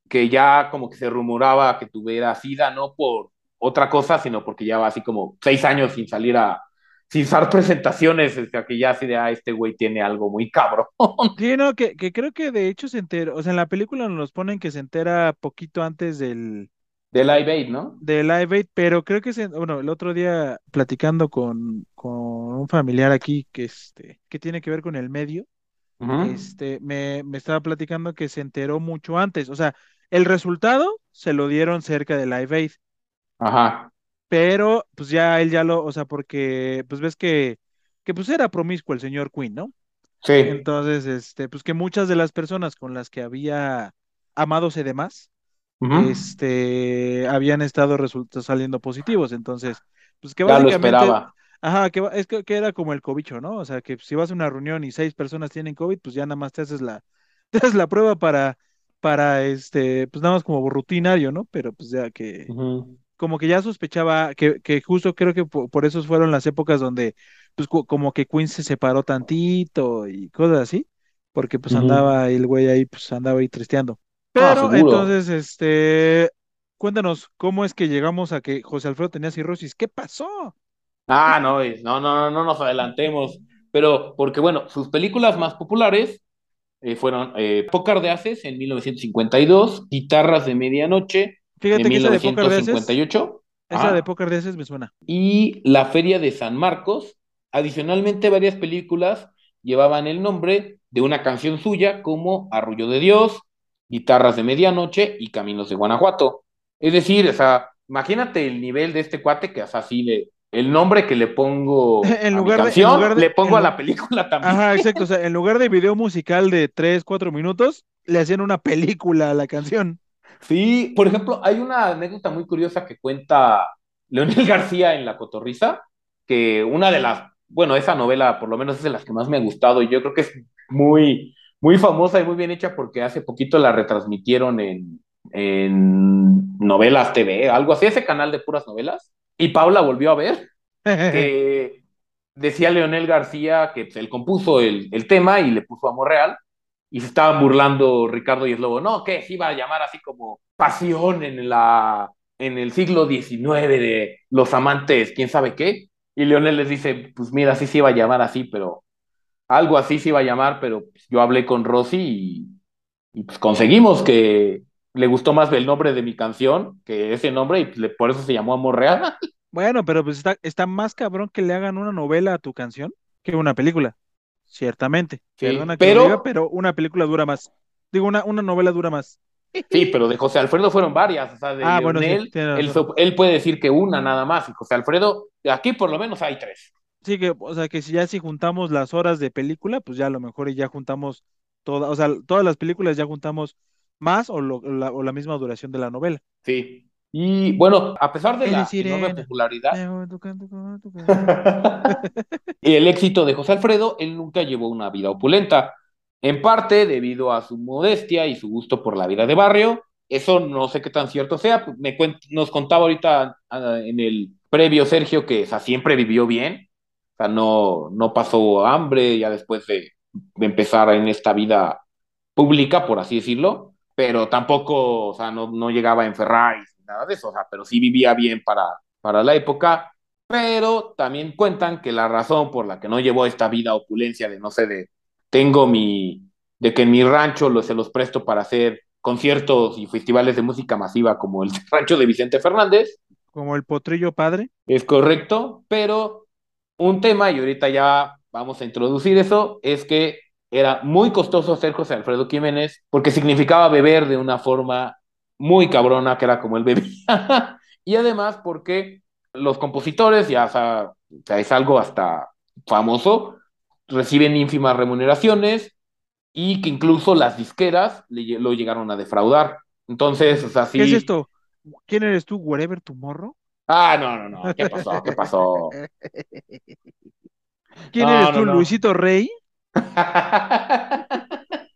que ya como que se rumoraba que tuviera sida, no por otra cosa, sino porque ya va así como seis años sin salir a, sin dar presentaciones, o sea, que ya así de, ah, este güey tiene algo muy cabrón. Sí, no, que, que creo que de hecho se enteró, o sea, en la película nos ponen que se entera poquito antes del, De Live Aid, ¿no? del Live Aid, pero creo que se, bueno, el otro día platicando con, con un familiar aquí que este, que tiene que ver con el medio, este, me, me estaba platicando que se enteró mucho antes, o sea, el resultado se lo dieron cerca del Live Aid, Ajá. pero pues ya él ya lo, o sea, porque pues ves que, que pues era promiscuo el señor Quinn, ¿no? Sí. Entonces, este, pues que muchas de las personas con las que había amados y demás, Este, habían estado saliendo positivos. Entonces, pues que Ya lo básicamente, esperaba. ajá, que es que, que era como el cobicho, ¿no? O sea, que si vas a una reunión y seis personas tienen COVID, pues ya nada más te haces la, te haces la prueba para, para, este, pues nada más como rutinario, ¿no? Pero pues ya que, como que ya sospechaba que, que justo creo que po- por, eso fueron las épocas donde, pues como que Queen se separó tantito y cosas así, porque pues andaba el güey ahí, pues andaba ahí tristeando. Ah, Pero entonces, este, cuéntanos, ¿cómo es que llegamos a que José Alfredo tenía cirrosis? ¿Qué pasó? Ah, no, no, no, no, no nos adelantemos. Pero, porque bueno, sus películas más populares eh, fueron eh, Pócar de Haces en 1952, Guitarras de Medianoche Fíjate en que esa de Pócar 1958 esa Ah. de Pócar de Haces me suena. y La Feria de San Marcos. Adicionalmente, varias películas llevaban el nombre de una canción suya como Arrullo de Dios, Guitarras de Medianoche y Caminos de Guanajuato. Es decir, o sea, imagínate el nivel de este cuate que, sea, así le, el nombre que le pongo En a lugar mi de- en canción, lugar de- le pongo en a la película también. Ajá, exacto. O sea, en lugar de video musical de 3, 4 minutos, le hacían una película a la canción. Sí, por ejemplo, hay una anécdota muy curiosa que cuenta Leonel García en La Cotorrisa, que una de las, bueno, esa novela por lo menos es de las que más me ha gustado y yo creo que es muy, muy famosa y muy bien hecha porque hace poquito la retransmitieron en, en Novelas TV, algo así, ese canal de puras novelas, y Paula volvió a ver que decía Leonel García que pues, él compuso el, el tema y le puso Amor Real, y se estaban burlando Ricardo y Eslobo, no, que se iba a llamar así como pasión en la en el siglo XIX de los amantes, quién sabe qué, y Leonel les dice, pues mira, sí se iba a llamar así, pero algo así se iba a llamar, pero pues, yo hablé con Rosy y, y, pues conseguimos que le gustó más el nombre de mi canción que ese nombre y pues, le- por eso se llamó Amor Real. Bueno, pero pues está, está más cabrón que le hagan una novela a tu canción que una película. Ciertamente. Sí, Perdona que lo pero- diga, pero una película dura más. Digo, una, una novela dura más. Sí, pero de José Alfredo fueron varias, o sea, de Ah, bueno, sí, Leonel, tiene él, él puede decir que una nada más, y José Alfredo, aquí por lo menos hay tres. Sí que, o sea, que si ya si juntamos las horas de película, pues ya a lo mejor y ya juntamos todas, o sea, todas las películas ya juntamos más o, lo- la, o la misma duración de la novela. Sí. Y bueno, a pesar de la sirena. enorme popularidad tocando y el éxito de José Alfredo, él nunca llevó una vida opulenta, en parte debido a su modestia y su gusto por la vida de barrio. Eso no sé qué tan cierto sea. Me nos contaba ahorita ah, en el previo Sergio que o sea, siempre vivió bien, sea, no, no pasó hambre ya después de, de empezar en esta vida pública, por así decirlo, pero tampoco, o sea, no, no llegaba en Ferrari, nada de eso, o sea, pero sí vivía bien para, para la época pero también cuentan que la razón por la que no llevó esta vida opulencia de, no sé, de tengo mi, de que en mi rancho lo, se los presto para hacer conciertos y festivales de música masiva como el rancho de Vicente Fernández, Como el potrillo padre. es correcto, pero un tema, y ahorita ya vamos a introducir eso, es que era muy costoso ser José Alfredo Jiménez porque significaba beber de una forma muy cabrona, que era como él bebía, y además porque los compositores, ya o sea, es algo hasta famoso, reciben ínfimas remuneraciones y que incluso las disqueras lo llegaron a defraudar. Entonces, o sea, sí. ¿Qué es esto? ¿Quién eres tú, Wherever Tomorrow? Ah, no, no, no. ¿Qué pasó? ¿Qué pasó? ¿Quién No, eres no, tú, no. Luisito Rey?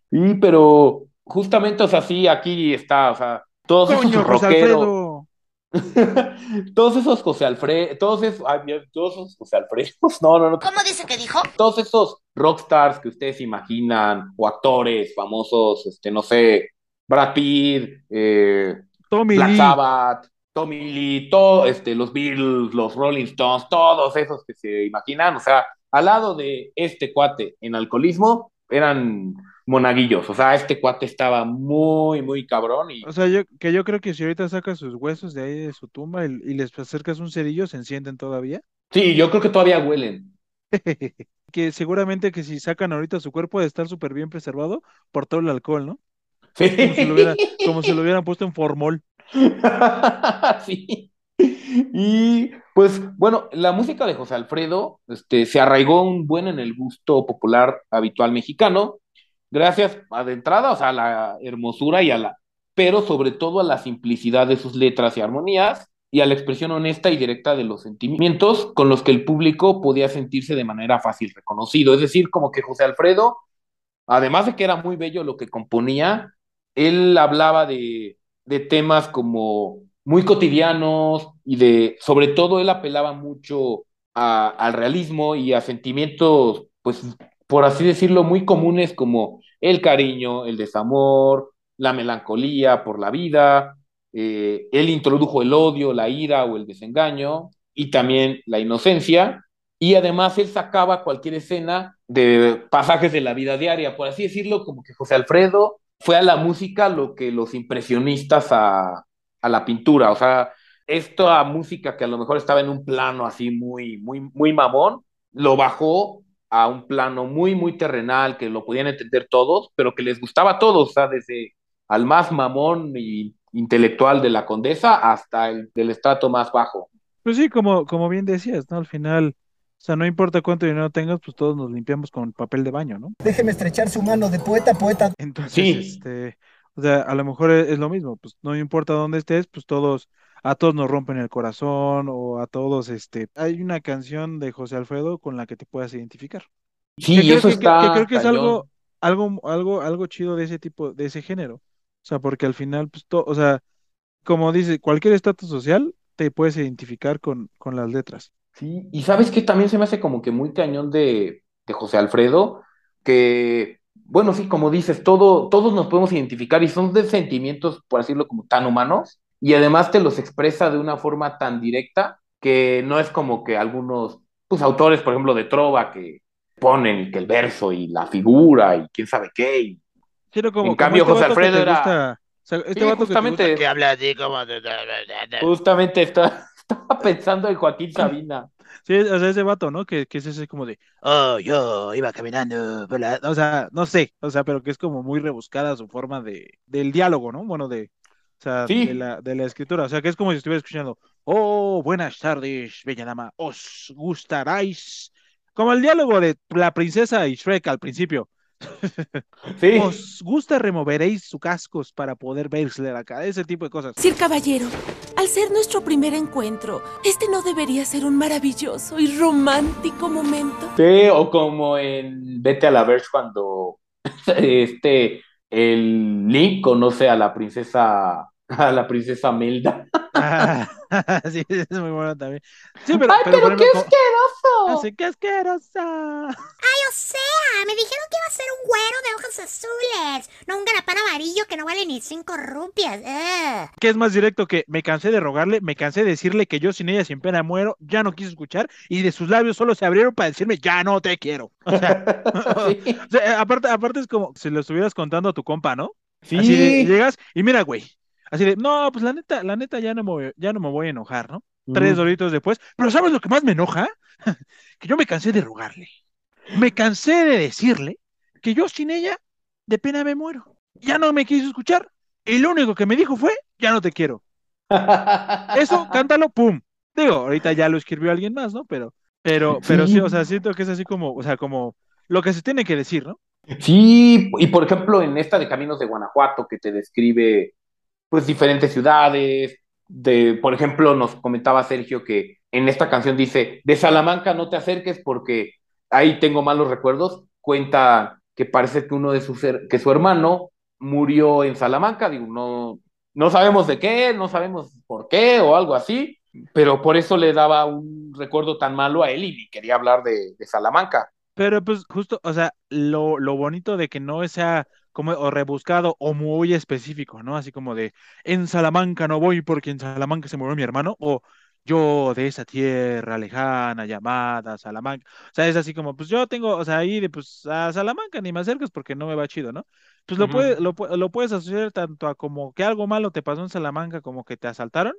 Sí, pero justamente, o sea, sí, aquí está, o sea, todos Coño, esos José rockeros, Alfredo. todos esos José Alfredo, todos esos, ay, Dios, todos esos José Alfredos, no, no, no, ¿Cómo dice que dijo? todos esos rockstars que ustedes imaginan, o actores famosos, este, no sé, Brad Pitt, eh, Tommy Black Lee. Sabbath, Tommy Lee, todo, este, los Beatles, los Rolling Stones, todos esos que se imaginan, o sea, al lado de este cuate en alcoholismo, eran monaguillos, o sea, este cuate estaba muy, muy cabrón y O sea, yo, que yo creo que si ahorita sacas sus huesos de ahí de su tumba y, y les acercas un cerillo, se encienden todavía. sí, yo creo que todavía huelen. Que seguramente que si sacan ahorita su cuerpo de estar súper bien preservado por todo el alcohol, ¿no? Sí. Como si lo hubiera, como si lo hubieran puesto en formol. Sí. Y pues bueno, la música de José Alfredo este, se arraigó un buen en el gusto popular habitual mexicano, gracias a de entrada, o sea, a la hermosura y a la, pero sobre todo a la simplicidad de sus letras y armonías y a la expresión honesta y directa de los sentimientos con los que el público podía sentirse de manera fácil reconocido. Es decir, como que José Alfredo, además de que era muy bello lo que componía, él hablaba de, de temas como muy cotidianos y de, sobre todo, él apelaba mucho al realismo y a sentimientos, pues, por así decirlo, muy comunes como el cariño, el desamor, la melancolía por la vida. eh, él introdujo el odio, la ira o el desengaño y también la inocencia. Y además él sacaba cualquier escena de pasajes de la vida diaria, por así decirlo, como que José Alfredo fue a la música lo que los impresionistas a, a la pintura, o sea, esta música que a lo mejor estaba en un plano así muy, muy, muy mamón, lo bajó a un plano muy, muy terrenal, que lo podían entender todos, pero que les gustaba a todos, o sea, desde al más mamón y intelectual de la condesa hasta el del estrato más bajo. Pues sí, como, como bien decías, ¿no? Al final, o sea, no importa cuánto dinero tengas, pues todos nos limpiamos con papel de baño, ¿no? Déjeme estrechar su mano de poeta a poeta. Entonces, Sí. este, o sea, a lo mejor es, es lo mismo, pues no importa dónde estés, pues todos, a todos nos rompen el corazón o a todos, este, hay una canción de José Alfredo con la que te puedas identificar. Sí, que eso que, está que creo que es algo, algo, algo, algo chido de ese tipo, de ese género. O sea, porque al final, pues, to- o sea, como dice, cualquier estatus social te puedes identificar con, con las letras. Sí, y sabes que también se me hace como que muy cañón de, de José Alfredo, que, bueno, sí, como dices, todo, todos nos podemos identificar y son de sentimientos, por decirlo, como tan humanos, y además te los expresa de una forma tan directa que no es como que algunos, pues, autores, por ejemplo, de Trova, que ponen que el verso y la figura y quién sabe qué, y Sí, no, como, En como cambio, este José Alfredo era- gusta- o sea, este Sí, vato que te justamente. gusta que habla así como de- justamente está, estaba pensando en Joaquín Sabina. Sí, o sea, ese vato, ¿no? Que, que es ese como de, oh, yo iba caminando, la-". o sea, no sé, o sea, pero que es como muy rebuscada su forma de, del diálogo, ¿no? Bueno, de, o sea, Sí. de la, de la escritura, o sea, que es como si estuviera escuchando, oh, buenas tardes, bella dama, os gustaráis, como el diálogo de la princesa y Shrek al principio, Sí. os gusta removeréis sus cascos para poder verse la cara, ese tipo de cosas. Sir Caballero, al ser nuestro primer encuentro, este no debería ser un maravilloso y romántico momento. Sí, o como en Vete a la Verge cuando este el Link conoce a la princesa a la princesa Melda. Ah, sí, es muy bueno también. Sí, pero, ¡Ay, pero, pero qué como- asqueroso! Así que asquerosa. O sea, me dijeron que iba a ser un güero de ojos azules, no un garapán amarillo que no vale ni cinco rupias. ugh. Que es más directo que me cansé de rogarle, me cansé de decirle que yo sin ella sin pena muero, ya no quiso escuchar y de sus labios solo se abrieron para decirme ya no te quiero. O sea, Sí. o sea, aparte, aparte es como si lo estuvieras contando a tu compa, ¿no? Sí. Así de, llegas y mira, güey. Así de, no, pues la neta, la neta ya no me voy, ya no me voy a enojar, ¿no? Tres doritos después. Pero ¿sabes lo que más me enoja? que yo me cansé de rogarle. Me cansé de decirle que yo sin ella de pena me muero. Ya no me quiso escuchar. Y lo único que me dijo fue, ya no te quiero. Eso, cántalo, pum. Digo, ahorita ya lo escribió alguien más, ¿no? Pero, pero, pero sí, Sí. o sea, siento que es así como, o sea, como lo que se tiene que decir, ¿no? Sí, y por ejemplo, en esta de Caminos de Guanajuato, que te describe pues diferentes ciudades, de, por ejemplo, nos comentaba Sergio que en esta canción dice, de Salamanca no te acerques porque ahí tengo malos recuerdos, cuenta que parece que uno de sus, que su hermano murió en Salamanca, digo, no, no sabemos de qué, no sabemos por qué o algo así, pero por eso le daba un recuerdo tan malo a él y quería hablar de, de Salamanca. Pero pues justo, o sea, lo, lo bonito de que no sea como o rebuscado o muy específico, ¿no? Así como de, en Salamanca no voy porque en Salamanca se murió mi hermano, o yo de esa tierra lejana llamada Salamanca. O sea, es así como, pues yo tengo, o sea, ahí de, pues a Salamanca ni me acercas porque no me va chido, ¿no? Pues lo, puede, lo, pu- lo puedes asociar tanto a como que algo malo te pasó en Salamanca, como que te asaltaron,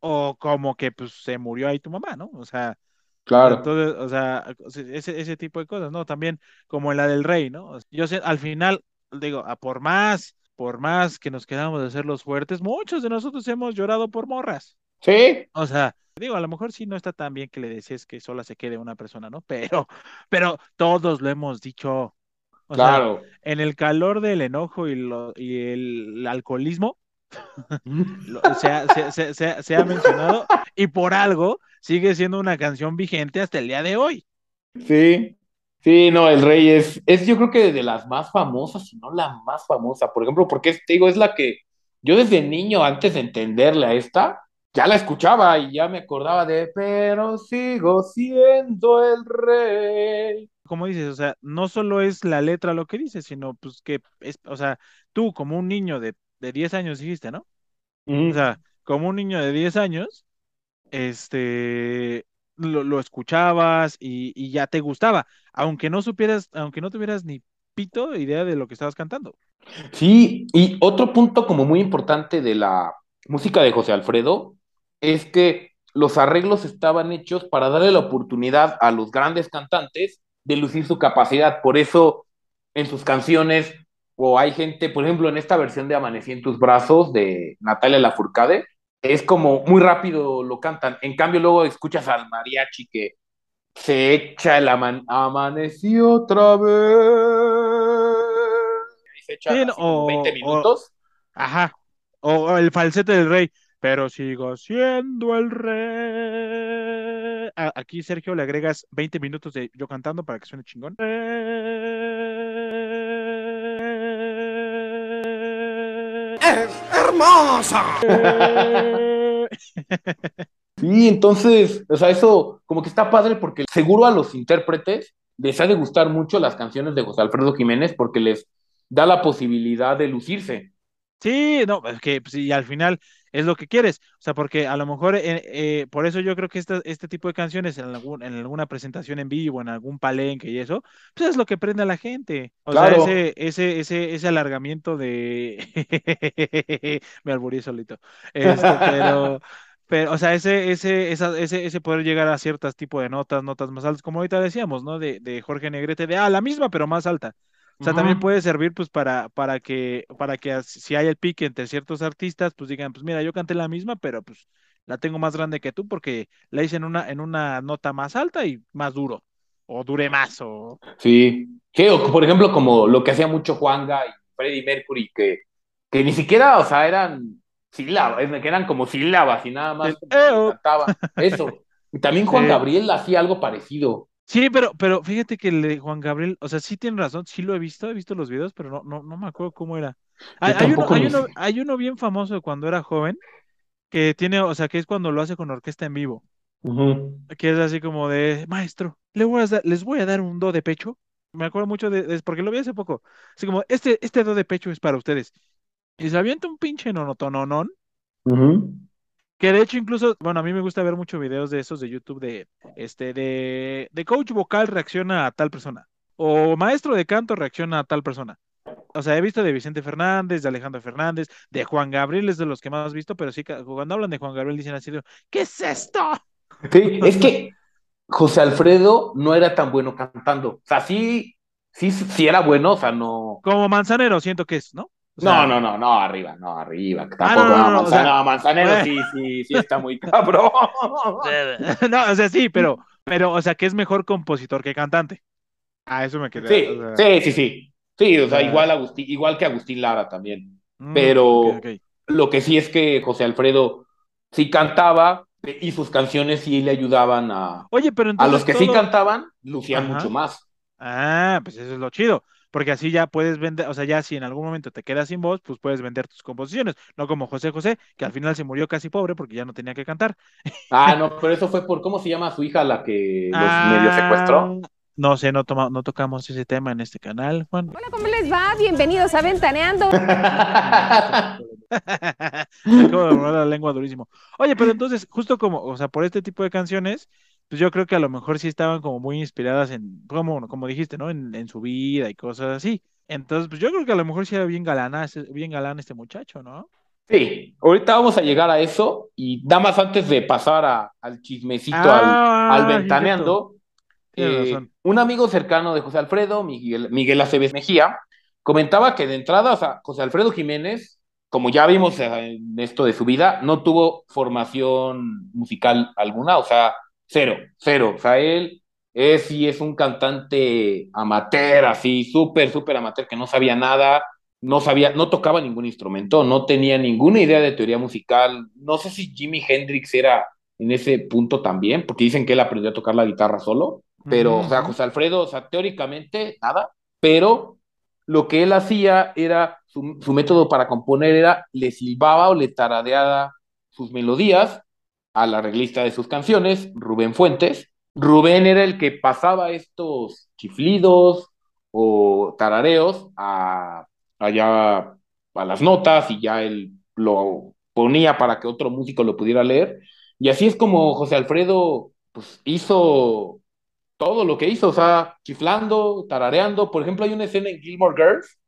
o como que pues se murió ahí tu mamá, ¿no? O sea... Claro. Entonces, o sea, ese, ese tipo de cosas, ¿no? También como en la del rey, ¿no? Yo sé, al final, digo, a por más, por más que nos quedamos de ser los fuertes, muchos de nosotros hemos llorado por morras. Sí, O sea, digo, a lo mejor sí no está tan bien que le decías que sola se quede una persona, ¿no? Pero, pero todos lo hemos dicho. O sea, claro. en el calor del enojo y, lo, y el alcoholismo, se, ha, se- se- se ha- se ha mencionado y por algo sigue siendo una canción vigente hasta el día de hoy. Sí, sí, no, el rey es, es yo creo que de las más famosas, si no la más famosa, por ejemplo, porque te digo, es la que yo desde niño, antes de entenderle a esta, ya la escuchaba y ya me acordaba de, pero sigo siendo el rey. como dices, o sea, no solo es la letra lo que dice, sino pues que es, o sea, tú como un niño de, de 10 años dijiste, ¿no? O sea, como un niño de 10 años, este, lo, lo escuchabas y, y ya te gustaba, aunque no supieras, aunque no tuvieras ni pito idea de lo que estabas cantando. Sí, y otro punto como muy importante de la música de José Alfredo es que los arreglos estaban hechos para darle la oportunidad a los grandes cantantes de lucir su capacidad. Por eso en sus canciones, o hay gente, por ejemplo, en esta versión de Amanecí en tus brazos de Natalia Lafourcade, es como muy rápido lo cantan. En cambio, luego escuchas al mariachi que se echa el aman Amanecí otra vez. Y se echa Sí, o- 20 o- minutos. Ajá. O, o el falsete del rey. Pero sigo siendo el rey. Aquí, Sergio, le agregas 20 minutos de yo cantando para que suene chingón. ¡Hermosa! Sí, entonces, o sea, eso como que está padre porque seguro a los intérpretes les ha de gustar mucho las canciones de José Alfredo Jiménez porque les da la posibilidad de lucirse. Sí, no, es que pues, y al final es lo que quieres. O sea, porque a lo mejor, eh, eh, por eso yo creo que esta- este tipo de canciones en, algún, en alguna presentación en vivo, en algún palenque y eso, pues es lo que prende a la gente. O Claro. sea, ese, ese, ese, ese alargamiento de... Me alburí solito. Este, pero, pero, o sea, ese, ese, esa- ese, ese poder llegar a ciertos tipos de notas, notas más altas, como ahorita decíamos, ¿no? De, de Jorge Negrete, de, ah, la misma, pero más alta. O sea, también puede servir pues para, para que, para que si hay el pique entre ciertos artistas, pues digan, pues mira, yo canté la misma, pero pues la tengo más grande que tú porque la hice en una, en una nota más alta y más duro. O dure más, o Sí. Sí, o por ejemplo, como lo que hacía mucho Juanga y Freddie Mercury, que, que ni siquiera, o sea, eran sílabas, que eran como sílabas y nada más El. Eso. Y también Juan Sí. Gabriel hacía algo parecido. Sí, pero, pero fíjate que el de Juan Gabriel, o sea, sí tiene razón, sí lo he visto, he visto los videos, pero no, no, no me acuerdo cómo era. Hay, hay uno, hay uno, hay uno bien famoso de cuando era joven, que tiene, o sea, que es cuando lo hace con orquesta en vivo. Ujú. que es así como de, maestro, le voy a dar- les voy a dar un do de pecho. Me acuerdo mucho de, de- porque lo vi hace poco. Así como, este, este do de pecho es para ustedes. Y se avienta un pinche nonotononón, Ujú. Que de hecho incluso, bueno, a mí me gusta ver muchos videos de esos de YouTube de, este, de, de coach vocal reacciona a tal persona. O maestro de canto reacciona a tal persona. O sea, he visto de Vicente Fernández, de Alejandro Fernández, de Juan Gabriel es de los que más he visto, pero sí, cuando hablan de Juan Gabriel dicen así, ¿qué es esto? Sí, es que José Alfredo no era tan bueno cantando. O sea, sí, sí, sí era bueno, o sea, no. Como manzanero, siento que es, ¿no? O No, sea, no, no, no, arriba, no, arriba. Tampoco, Ah, no, no, no, o Manzanero, sea, no, Manzanero eh. sí, sí, sí está muy cabrón. no, o sea, sí, pero, pero, o sea, que es mejor compositor que cantante. A eso me quedé. Sí, o sea, sí, sí, sí. Sí, o sea, Ah. igual, Agustín, igual que Agustín Lara también. mm, pero-. Lo que sí es que José Alfredo sí cantaba y sus canciones sí le ayudaban a, Oye, pero a entonces los que sí cantaban, lucían Ajá. mucho más. Ah, pues eso es lo chido. Porque así ya puedes vender, o sea, ya si en algún momento te quedas sin voz, pues puedes vender tus composiciones. No como José José, que al final se murió casi pobre porque ya no tenía que cantar. Ah, no, pero eso fue por, ¿cómo se llama su hija la que los Ah, medio secuestró? No sé, no, toma, no tocamos ese tema en este canal, Juan. Hola, ¿cómo les va? Bienvenidos a Ventaneando. Me acabo de la lengua durísimo. Oye, pero entonces, justo como, o sea, por este tipo de canciones, pues yo creo que a lo mejor sí estaban como muy inspiradas en, como, como dijiste, ¿no? En, en su vida y cosas así. Entonces, pues yo creo que a lo mejor sí era bien galana, bien galán este muchacho, ¿no? Sí, ahorita vamos a llegar a eso y nada más antes de pasar a- al chismecito, Ah, al, cierto. ventaneando, eh, un amigo cercano de José Alfredo, Miguel, Miguel Aceves Mejía, comentaba que de entrada, o sea, José Alfredo Jiménez, como ya vimos eh, en esto de su vida, no tuvo formación musical alguna, o sea, cero, cero, o sea, él es sí es un cantante amateur, así, súper, súper amateur, que no sabía nada, no sabía, no tocaba ningún instrumento, no tenía ninguna idea de teoría musical, no sé si Jimi Hendrix era en ese punto también, porque dicen que él aprendió a tocar la guitarra solo, pero, o sea. José Alfredo, o sea, teóricamente nada, pero lo que él hacía era, su, su método para componer era, le silbaba o le taradeaba sus melodías al arreglista de sus canciones, Rubén Fuentes. Rubén era el que pasaba estos chiflidos o tarareos a, allá a las notas y ya él lo ponía para que otro músico lo pudiera leer. Y así es como José Alfredo pues hizo todo lo que hizo, o sea, chiflando, tarareando. Por ejemplo, hay una escena en Gilmore Girls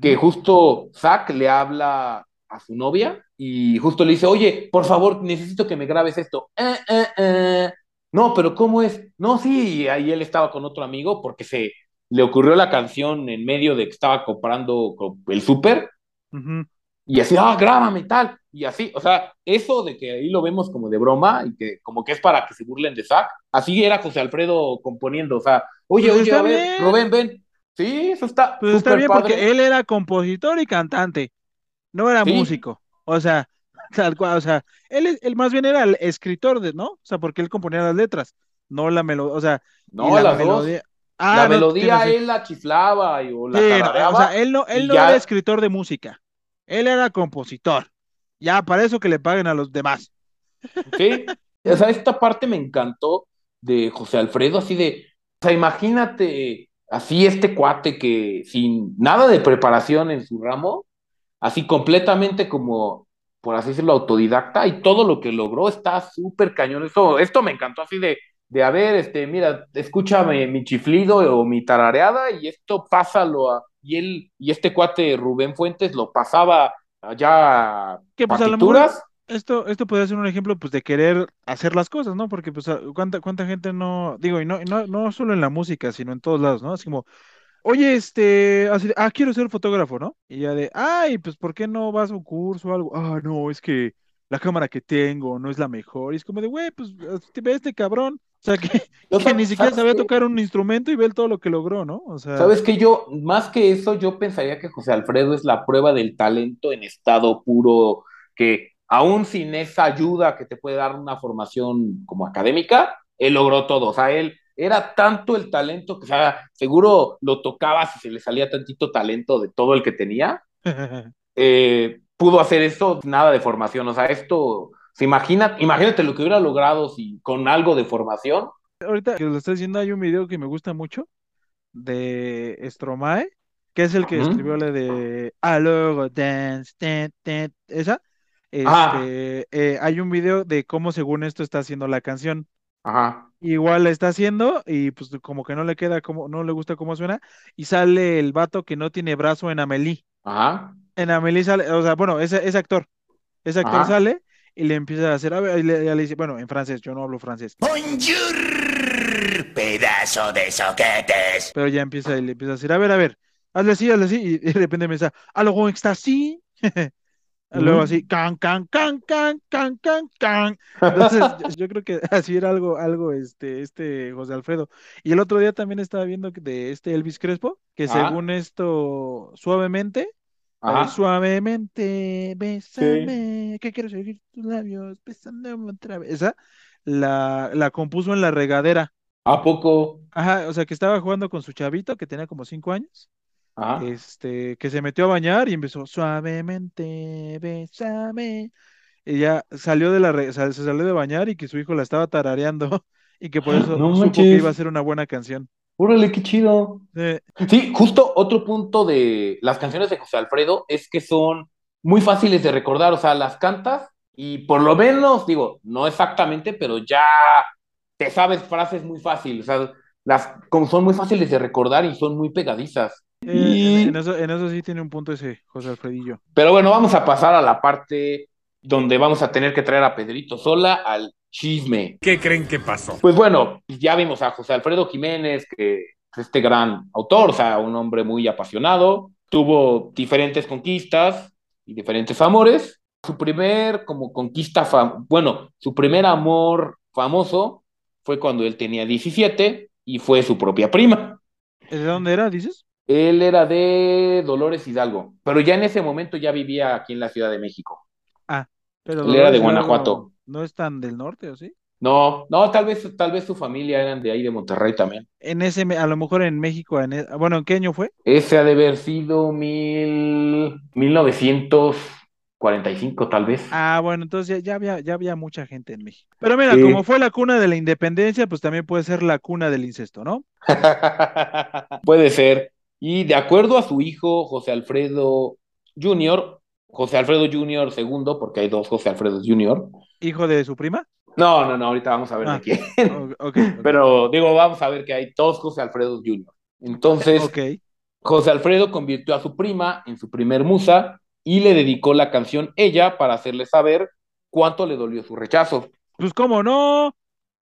que justo Zack le habla a su novia y justo le dice, oye, por favor, necesito que me grabes esto. Eh, eh, eh. No, pero ¿cómo es? No, sí, y ahí él estaba con otro amigo porque se le ocurrió la canción en medio de que estaba comprando el súper. Y así, ah, grábame tal. Y así, o sea, eso de que ahí lo vemos como de broma y que como que es para que se burlen de Zack, así era José Alfredo componiendo, o sea, oye, Pues oye, a ver. Rubén, ven. Sí, eso está. Pues está bien padre. porque él era compositor y cantante, no era Sí. músico. O sea, tal cual, o sea, él, es- él más bien era el escritor de, ¿no? O sea, porque él componía las letras, no la melodía, o sea, No, la las dos. melodía. la Ah, no, melodía él la chiflaba y, o la Sí, no, o sea, él no, él no ya- era escritor de música, él era compositor. Ya, para eso que le paguen a los demás. Sí, o sea, esta parte me encantó de José Alfredo, así de, o sea, imagínate así este cuate que sin nada de preparación en su ramo, así completamente como, por así decirlo, autodidacta, y todo lo que logró está súper cañón. Esto, esto me encantó así de, de, a ver, este, mira, escúchame mi chiflido o mi tarareada, y esto pásalo a, y él, y este cuate Rubén Fuentes lo pasaba allá a Que pues a lo mejor partituras. esto, esto podría ser un ejemplo pues de querer hacer las cosas, ¿no? Porque pues a- cuánta, cuánta gente no, digo, y no, no, no solo en la música, sino en todos lados, ¿no? Es como, oye, este, así de, ah, quiero ser fotógrafo, ¿no? Y ya de, ay, pues ¿por qué no vas a un curso o algo? Ah, no, es que la cámara que tengo no es la mejor. Y es como de, güey, pues este- ve este cabrón. O sea, que, ni siquiera ¿sabes sabía tocar un instrumento y ve todo lo que logró, ¿no? O sea, Sabes que yo, más que eso, yo pensaría que José Alfredo es la prueba del talento en estado puro, que aún sin esa ayuda que te puede dar una formación como académica, él logró todo. O sea, él era tanto el talento que, o sea, seguro lo tocaba si se le salía tantito talento de todo el que tenía. eh, pudo hacer eso, nada de formación. O sea, esto, se imagina, imagínate lo que hubiera logrado si con algo de formación. ahorita que lo estás diciendo, hay un video que me gusta mucho de Stromae, que es el que Ujú. escribió la de Alors dance, ten, ten", esa. Este, eh, hay un video de cómo según esto está haciendo la canción. Ajá. Igual la está haciendo y pues como que no le queda como, no le gusta cómo suena y sale el vato que no tiene brazo en Amelie. Ajá. En Amelie sale, o sea, bueno, ese, ese actor, ese actor Ajá. sale y le empieza a hacer, a ver, y le, ya le dice, bueno, en francés, yo no hablo francés. Bonjour, pedazo de soquetes. Pero ya empieza y le empieza a decir, a ver, a ver, hazle así, hazle así, y de repente me dice, algo está así. Luego así, can, can, can, can, can, can, can. Entonces, yo, creo que así era algo, algo, este, este José Alfredo. Y el otro día también estaba viendo de este Elvis Crespo, que Ajá. según esto, suavemente, Ajá. suavemente, bésame, que quiero seguir tus labios, besándome otra vez. Esa la, la compuso en la regadera. ¿A poco? Ajá, o sea, que estaba jugando con su chavito, que tenía como cinco años, Ajá. este, que se metió a bañar y empezó suavemente, bésame. Y ya salió de la, re- se salió de bañar y que su hijo la estaba tarareando y que por eso No supo que iba a ser una buena canción. Órale, qué chido. Eh, Sí, justo otro punto de las canciones de José Alfredo es que son muy fáciles de recordar, o sea, las cantas y por lo menos, digo, no exactamente, pero ya te sabes frases muy fáciles, o sea, las como son muy fáciles de recordar y son muy pegadizas. Eh, Y- en, eso, en eso sí tiene un punto ese José Alfredillo. Pero bueno, vamos a pasar a la parte donde vamos a tener que traer a Pedrito Sola al chisme. ¿Qué creen que pasó? Pues bueno, ya vimos a José Alfredo Jiménez, que es este gran autor, o sea, un hombre muy apasionado, tuvo diferentes conquistas y diferentes amores. Su primer como conquista, fam- bueno, su primer amor famoso fue cuando él tenía 17 y fue su propia prima. ¿De dónde era, dices? Él era de Dolores Hidalgo, pero ya en ese momento ya vivía aquí en la Ciudad de México. Ah, pero Él era de Guanajuato. ¿No es tan del norte o sí? No, no, tal vez, tal vez su familia eran de ahí de Monterrey también. En ese, a lo mejor en México, en e- bueno, ¿en qué año fue? Ese ha de haber sido mil, 1945, tal vez. Ah, bueno, entonces ya, ya había, ya había mucha gente en México. Pero mira, Sí. como fue la cuna de la independencia, pues también puede ser la cuna del incesto, ¿no? Puede ser. Y de acuerdo a su hijo, José Alfredo Jr., José Alfredo Jr. segundo, porque hay dos José Alfredo Jr., Hijo de su prima. No, no, no, ahorita vamos a ver Ah, de quién. Pero digo, vamos a ver que hay todos José Alfredo Jr. Entonces. José Alfredo convirtió a su prima en su primer musa y le dedicó la canción Ella para hacerle saber cuánto le dolió su rechazo. Pues cómo no,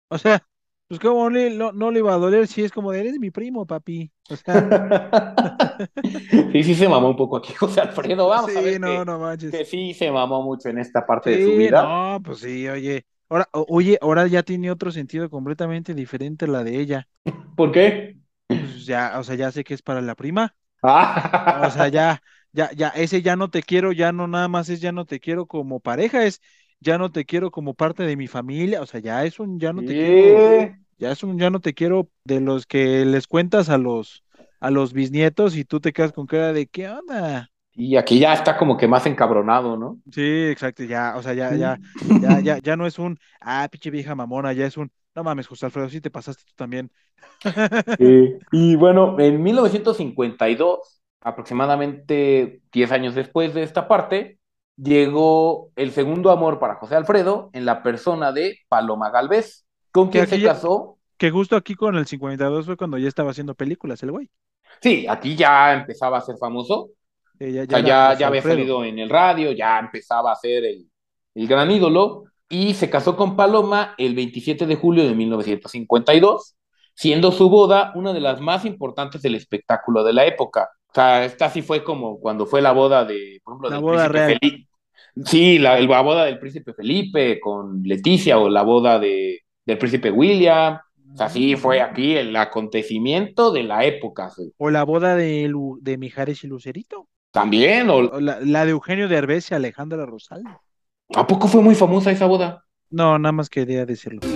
o sea, pues cómo le- no, no le iba a doler si es como de eres mi primo, papi. O sea, Sí, sí se mamó un poco aquí José Alfredo. Vamos a sí, ver no, que, no manches. que sí se mamó mucho en esta parte de su vida. no, pues sí, oye. Ahora, oye, ahora ya tiene otro sentido completamente diferente a la de ella. ¿Por qué? Pues ya, o sea, ya sé que es para la prima. Ah, O sea, ya, ya, ya, ese ya no te quiero, ya no nada más es ya no te quiero como pareja, es ya no te quiero como parte de mi familia. O sea, ya es un ya no te quiero, ya es un ya no te quiero de los que les cuentas a los, a los bisnietos y tú te quedas con cara de ¿qué onda? Y aquí ya está como que más encabronado, ¿no? Sí, exacto, ya, o sea, ya, ya, ya, ya, ya no es un, ah, pinche vieja mamona, ya es un, no mames, José Alfredo, sí te pasaste tú también. Sí. Y bueno, en 1952, aproximadamente 10 años después de esta parte, llegó el segundo amor para José Alfredo en la persona de Paloma Galvez, con quien se casó. Que justo aquí con el 52 fue cuando ya estaba haciendo películas el güey. Sí, aquí ya empezaba a ser famoso, ya, o sea, era ya, ya había salido en el radio, ya empezaba a ser el, el gran ídolo, y se casó con Paloma el 27 de julio de 1952, siendo su boda una de las más importantes del espectáculo de la época. O sea, esta sí fue como cuando fue la boda de, por ejemplo, La del boda príncipe real. Felipe. Sí, la, la boda del príncipe Felipe con Leticia o la boda de, del príncipe William. O sea, sí fue aquí el acontecimiento de la época. sí. O la boda de, Lu- de Mijares y Lucerito. También, o, O la, la de Eugenio Derbez y Alejandra Rosal. ¿a poco fue muy famosa esa boda? No, nada más quería decirlo.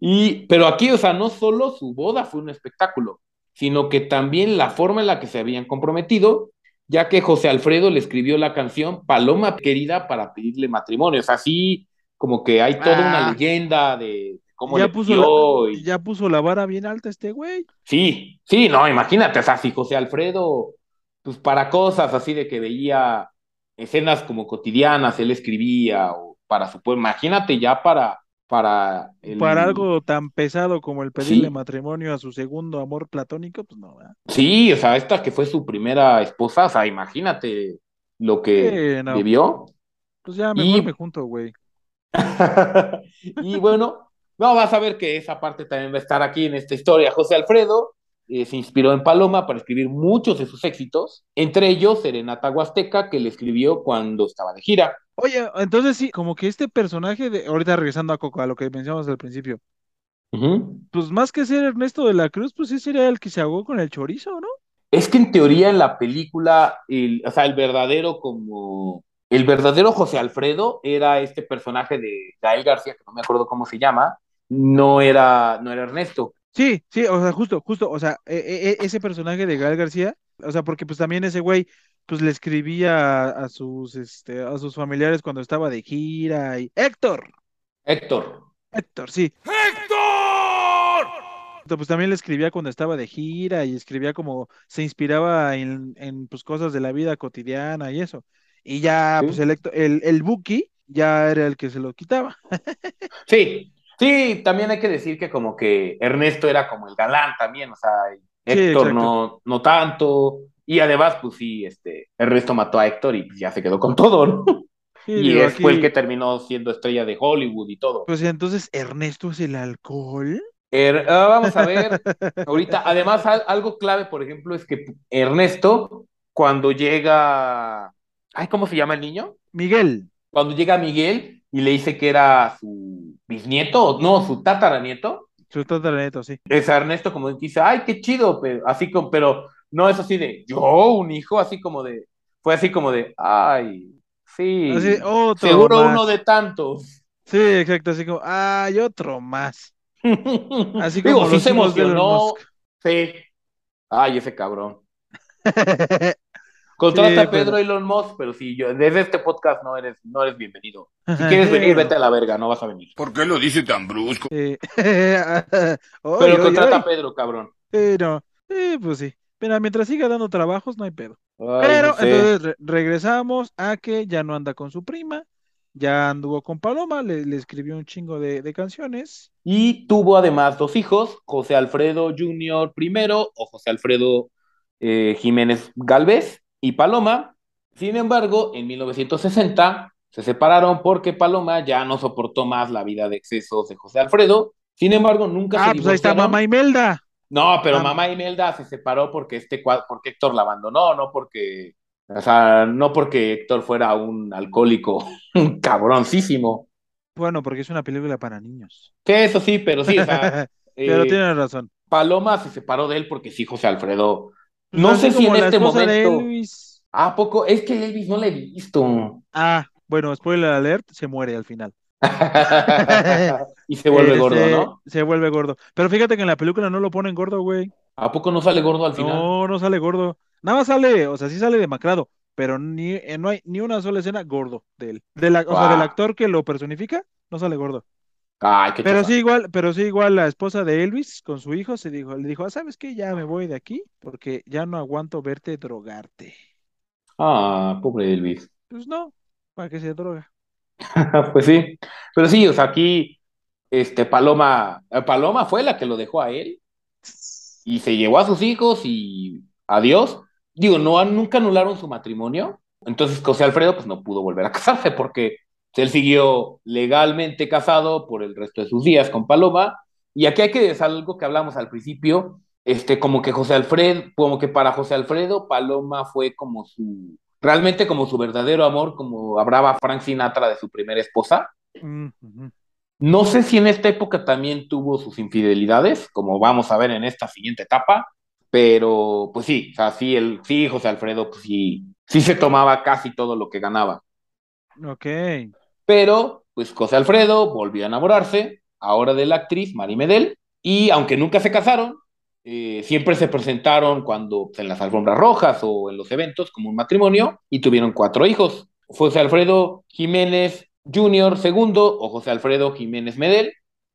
Y, pero aquí, o sea, no solo su boda fue un espectáculo, sino que también la forma en la que se habían comprometido, ya que José Alfredo le escribió la canción Paloma Querida para pedirle matrimonio. O sea, así como que hay toda una Ah. leyenda de cómo Ya le puso, la, y- ya puso la vara bien alta este güey. Sí, sí, no, imagínate, o sea, si José Alfredo, pues para cosas así de que veía escenas como cotidianas, él escribía, o para su pueblo, imagínate ya para, para el- Para algo tan pesado como el pedirle Sí. matrimonio a su segundo amor platónico, pues no, ¿verdad? Sí, o sea, esta que fue su primera esposa, o sea, imagínate lo que no. vivió. Pues ya mejor Y- me junto, güey. y bueno, no, vas a ver que esa parte también va a estar aquí en esta historia. José Alfredo eh, se inspiró en Paloma para escribir muchos de sus éxitos, entre ellos Serenata Huasteca, que le escribió cuando estaba de gira. Oye, entonces sí, como que este personaje de, ahorita regresando a Coco, a lo que mencionamos al principio, Ujú. pues más que ser Ernesto de la Cruz, pues sí sería el que se ahogó con el chorizo, ¿no? Es que en teoría en la película, el, o sea, el verdadero como... El verdadero José Alfredo era este personaje de Gael García, que no me acuerdo cómo se llama, no era, no era Ernesto. Sí, sí, o sea, justo, justo, o sea, e- e- e- ese personaje de Gael García, o sea, porque pues también ese güey, pues le escribía a, a sus, este, a sus familiares cuando estaba de gira y Héctor, Héctor. Héctor, sí. Pues también le escribía cuando estaba de gira y escribía como se inspiraba en, en pues cosas de la vida cotidiana y eso. Y ya, Sí. pues el, Héctor- el, el Buki ya era el que se lo quitaba. Sí, sí, también hay que decir que como que Ernesto era como el galán también, o sea, Héctor no, no tanto, y además, pues sí, este, Ernesto mató a Héctor y pues, ya se quedó con todo, ¿no? Sí, Y es- fue el que terminó siendo estrella de Hollywood y todo. Pues entonces, ¿Ernesto es el alcohol? Er- ah, vamos a ver, ahorita, además al- algo clave, por ejemplo, es que Ernesto, cuando llega, ay, ¿cómo se llama el niño? Miguel. Cuando llega Miguel y le dice que era su bisnieto, no, su tataranieto, Su tataranieto, sí. es Ernesto como dice, ay, qué chido, pero así como, pero no es así de, yo, un hijo, así como de, fue así como de, ay, sí, Así, otro seguro más. uno de tantos. Sí, exacto, así como, ay, otro más. Así Digo, como sí los se emocionó, Musk. sí, ay, ese cabrón. Contrata Sí, a Pedro pero- Elon Musk, pero si yo, desde este podcast no eres, no eres bienvenido. Si quieres venir, vete a la verga, no vas a venir. ¿Por qué lo dice tan brusco? Eh, oy, Pero oy, contrata oy. a Pedro, cabrón. Eh, no, eh, pues sí. Pero mientras siga dando trabajos, no hay pedo. Ay, Pero no sé. entonces re- regresamos a que ya no anda con su prima, ya anduvo con Paloma, le, le escribió un chingo de, de, canciones. Y tuvo además dos hijos, José Alfredo Jr. primero o José Alfredo eh, Jiménez Galvez y Paloma. Sin embargo, en 1960 se separaron porque Paloma ya no soportó más la vida de excesos de José Alfredo. Sin embargo, nunca ah, se pues ahí está mamá Imelda. No, pero mamá Imelda se separó porque este porque Héctor la abandonó, no porque o sea, no porque Héctor fuera un alcohólico un cabroncísimo. Bueno, porque es una película para niños. Sí, eso sí, pero sí, o sea, pero eh, tienes razón. Paloma se separó de él porque sí, José Alfredo. No sé si en este momento. ¿A poco? Es que Elvis no le he visto. Ah, bueno, spoiler alert, se muere al final. y se vuelve Eh, gordo, se- ¿no? Se vuelve gordo. Pero fíjate que en la película no lo ponen gordo, güey. ¿A poco no sale gordo al final? No, no sale gordo. Nada más sale, o sea, sí sale demacrado, pero ni, eh, no hay ni una sola escena gordo de él. De la, o sea, del actor que lo personifica, no sale gordo. Ay, qué Pero sí igual, pero sí igual la esposa de Elvis con su hijo se dijo, le dijo, ah, ¿sabes qué? Ya me voy de aquí porque ya no aguanto verte drogarte. Ah, pobre Elvis. Pues no, para que se droga. Pues sí. Pero sí, o sea, aquí, este, Paloma, eh, Paloma fue la que lo dejó a él y se llevó a sus hijos y adiós. Digo, no, nunca anularon su matrimonio. Entonces, José Alfredo, pues no pudo volver a casarse porque él siguió legalmente casado por el resto de sus días con Paloma. Y aquí hay que decir algo que hablamos al principio, este, como que José Alfredo, como que para José Alfredo, Paloma fue como su, realmente como su verdadero amor, como hablaba Frank Sinatra de su primera esposa. Mm. No sé si en esta época también tuvo sus infidelidades, como vamos a ver en esta siguiente etapa, pero pues sí, o sea, sí, el, sí, José Alfredo, pues sí, sí se tomaba casi todo lo que ganaba. Ok. Pero, pues José Alfredo volvió a enamorarse, ahora de la actriz Mari Medel, y aunque nunca se casaron, eh, siempre se presentaron cuando pues, en las alfombras rojas o en los eventos como un matrimonio y tuvieron cuatro hijos. José Alfredo Jiménez Jr. segundo o José Alfredo Jiménez Medel,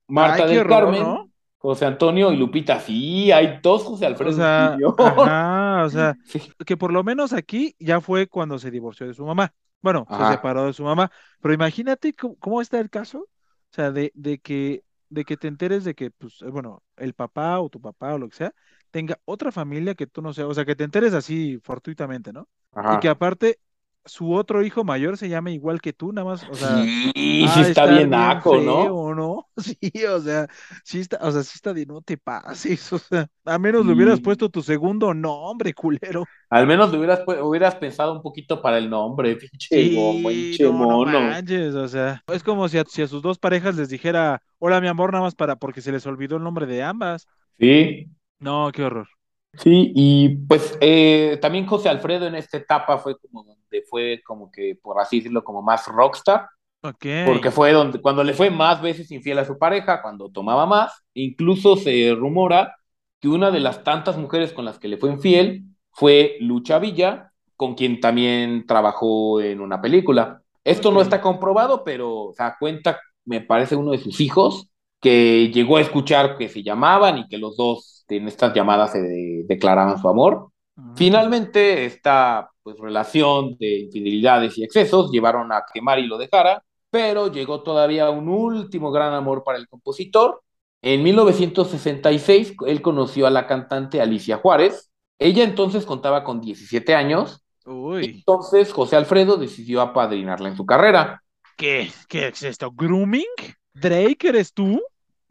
Marta Ay, del horror, Carmen, ¿no? José Antonio y Lupita. Sí, hay dos José Alfredo O sea, ajá, o sea, Sí. que por lo menos aquí ya fue cuando se divorció de su mamá. Bueno, se separó de su mamá, pero imagínate cómo, cómo está el caso, o sea, de, de que, de que te enteres de que, pues, eh, bueno, el papá o tu papá o lo que sea, tenga otra familia que tú no seas, o sea, que te enteres así fortuitamente, ¿no? Y Ajá. que aparte su otro hijo mayor se llame igual que tú, nada más, o sea, Sí, sí de está bien naco, ¿no? ¿no? Sí, o sea, sí está, o sea, sí está de no te pases, o sea, a menos le hubieras puesto tu segundo nombre, culero. Al menos le hubieras, hubieras pensado un poquito para el nombre, pinche mono, Sí, pinche no, no mono. manches, o sea, es como si a, si a sus dos parejas les dijera, hola mi amor, nada más para, porque se les olvidó el nombre de ambas. Sí, No, qué horror. Sí, y pues eh, también José Alfredo en esta etapa fue como donde fue como que, por así decirlo, como más rockstar, porque fue donde, cuando le fue más veces infiel a su pareja, cuando tomaba más, incluso se rumora que una de las tantas mujeres con las que le fue infiel fue Lucha Villa, con quien también trabajó en una película. Esto no está comprobado, pero o sea, cuenta, me parece, uno de sus hijos que llegó a escuchar que se llamaban y que los dos en estas llamadas se de- declaraban su amor. Finalmente, esta pues, relación de infidelidades y excesos llevaron a que Mari lo dejara, pero llegó todavía un último gran amor para el compositor. En 1966, él conoció a la cantante Alicia Juárez. Ella entonces contaba con 17 años. Uy, Entonces, José Alfredo decidió apadrinarla en su carrera. ¿qué? ¿Qué es esto? ¿Grooming? ¿Drake eres tú?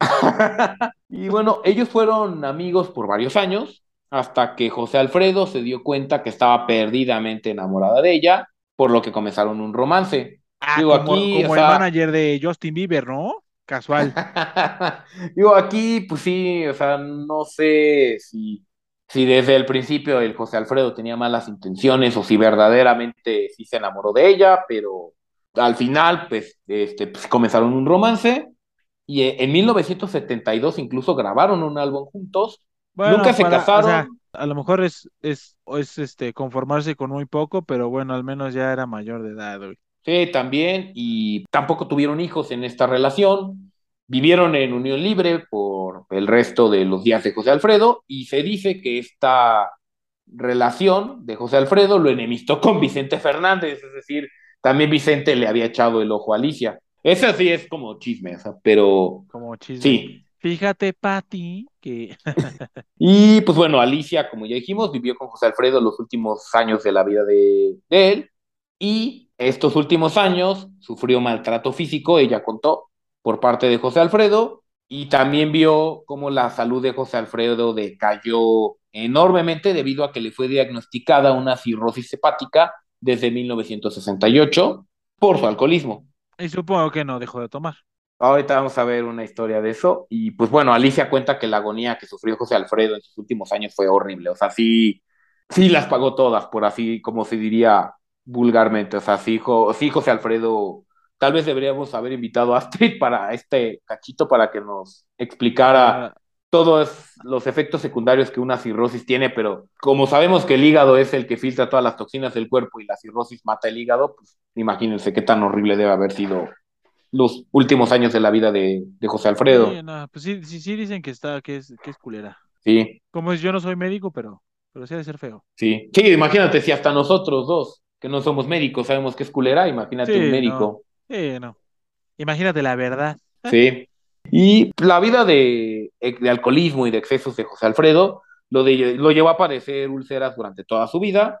Y bueno, ellos fueron amigos por varios años, hasta que José Alfredo se dio cuenta que estaba perdidamente enamorada de ella, por lo que comenzaron un romance. Ah, Digo, como, aquí, como o el manager de Justin Bieber, ¿no? Casual. Digo, aquí, pues sí, o sea, no sé si, si desde el principio el José Alfredo tenía malas intenciones o si verdaderamente sí se enamoró de ella, pero al final, pues, este, pues, comenzaron un romance y eh, en 1972 incluso grabaron un álbum juntos. Bueno, Nunca se para- o casaron. sea, a lo mejor es, es, o es este conformarse con muy poco, pero bueno, al menos ya era mayor de edad, güey. Sí, también, y tampoco tuvieron hijos en esta relación. Vivieron en unión libre por el resto de los días de José Alfredo, y se dice que esta relación de José Alfredo lo enemistó con Vicente Fernández, es decir, también Vicente le había echado el ojo a Alicia. Esa sí es como chisme, o sea, pero Como chisme. sí. Fíjate, Pati, que Y pues bueno, Alicia, como ya dijimos, vivió con José Alfredo los últimos años de la vida de, de él y estos últimos años sufrió maltrato físico, ella contó, por parte de José Alfredo y también vio cómo la salud de José Alfredo decayó enormemente debido a que le fue diagnosticada una cirrosis hepática desde 1968 por su alcoholismo. Y supongo que no dejó de tomar. Ahorita vamos a ver una historia de eso. Y pues bueno, Alicia cuenta que la agonía que sufrió José Alfredo en sus últimos años fue horrible. O sea, sí, sí las pagó todas, por así como se diría vulgarmente. O sea, sí, jo- sí José Alfredo, tal vez deberíamos haber invitado a Astrid para este cachito para que nos explicara todos los efectos secundarios que una cirrosis tiene, pero como sabemos que el hígado es el que filtra todas las toxinas del cuerpo y la cirrosis mata el hígado, pues imagínense qué tan horrible debe haber sido los últimos años de la vida de, de José Alfredo. sí, no, pues sí, sí, sí dicen que está, que es, que es culera. Sí, Como es, yo no soy médico, pero, pero sí ha de ser feo. sí. Sí, imagínate si hasta nosotros dos, que no somos médicos, sabemos que es culera, imagínate Sí, un no. médico. Sí, no. Imagínate la verdad. Sí. Y la vida de, de alcoholismo y de excesos de José Alfredo lo, de- lo llevó a padecer úlceras durante toda su vida,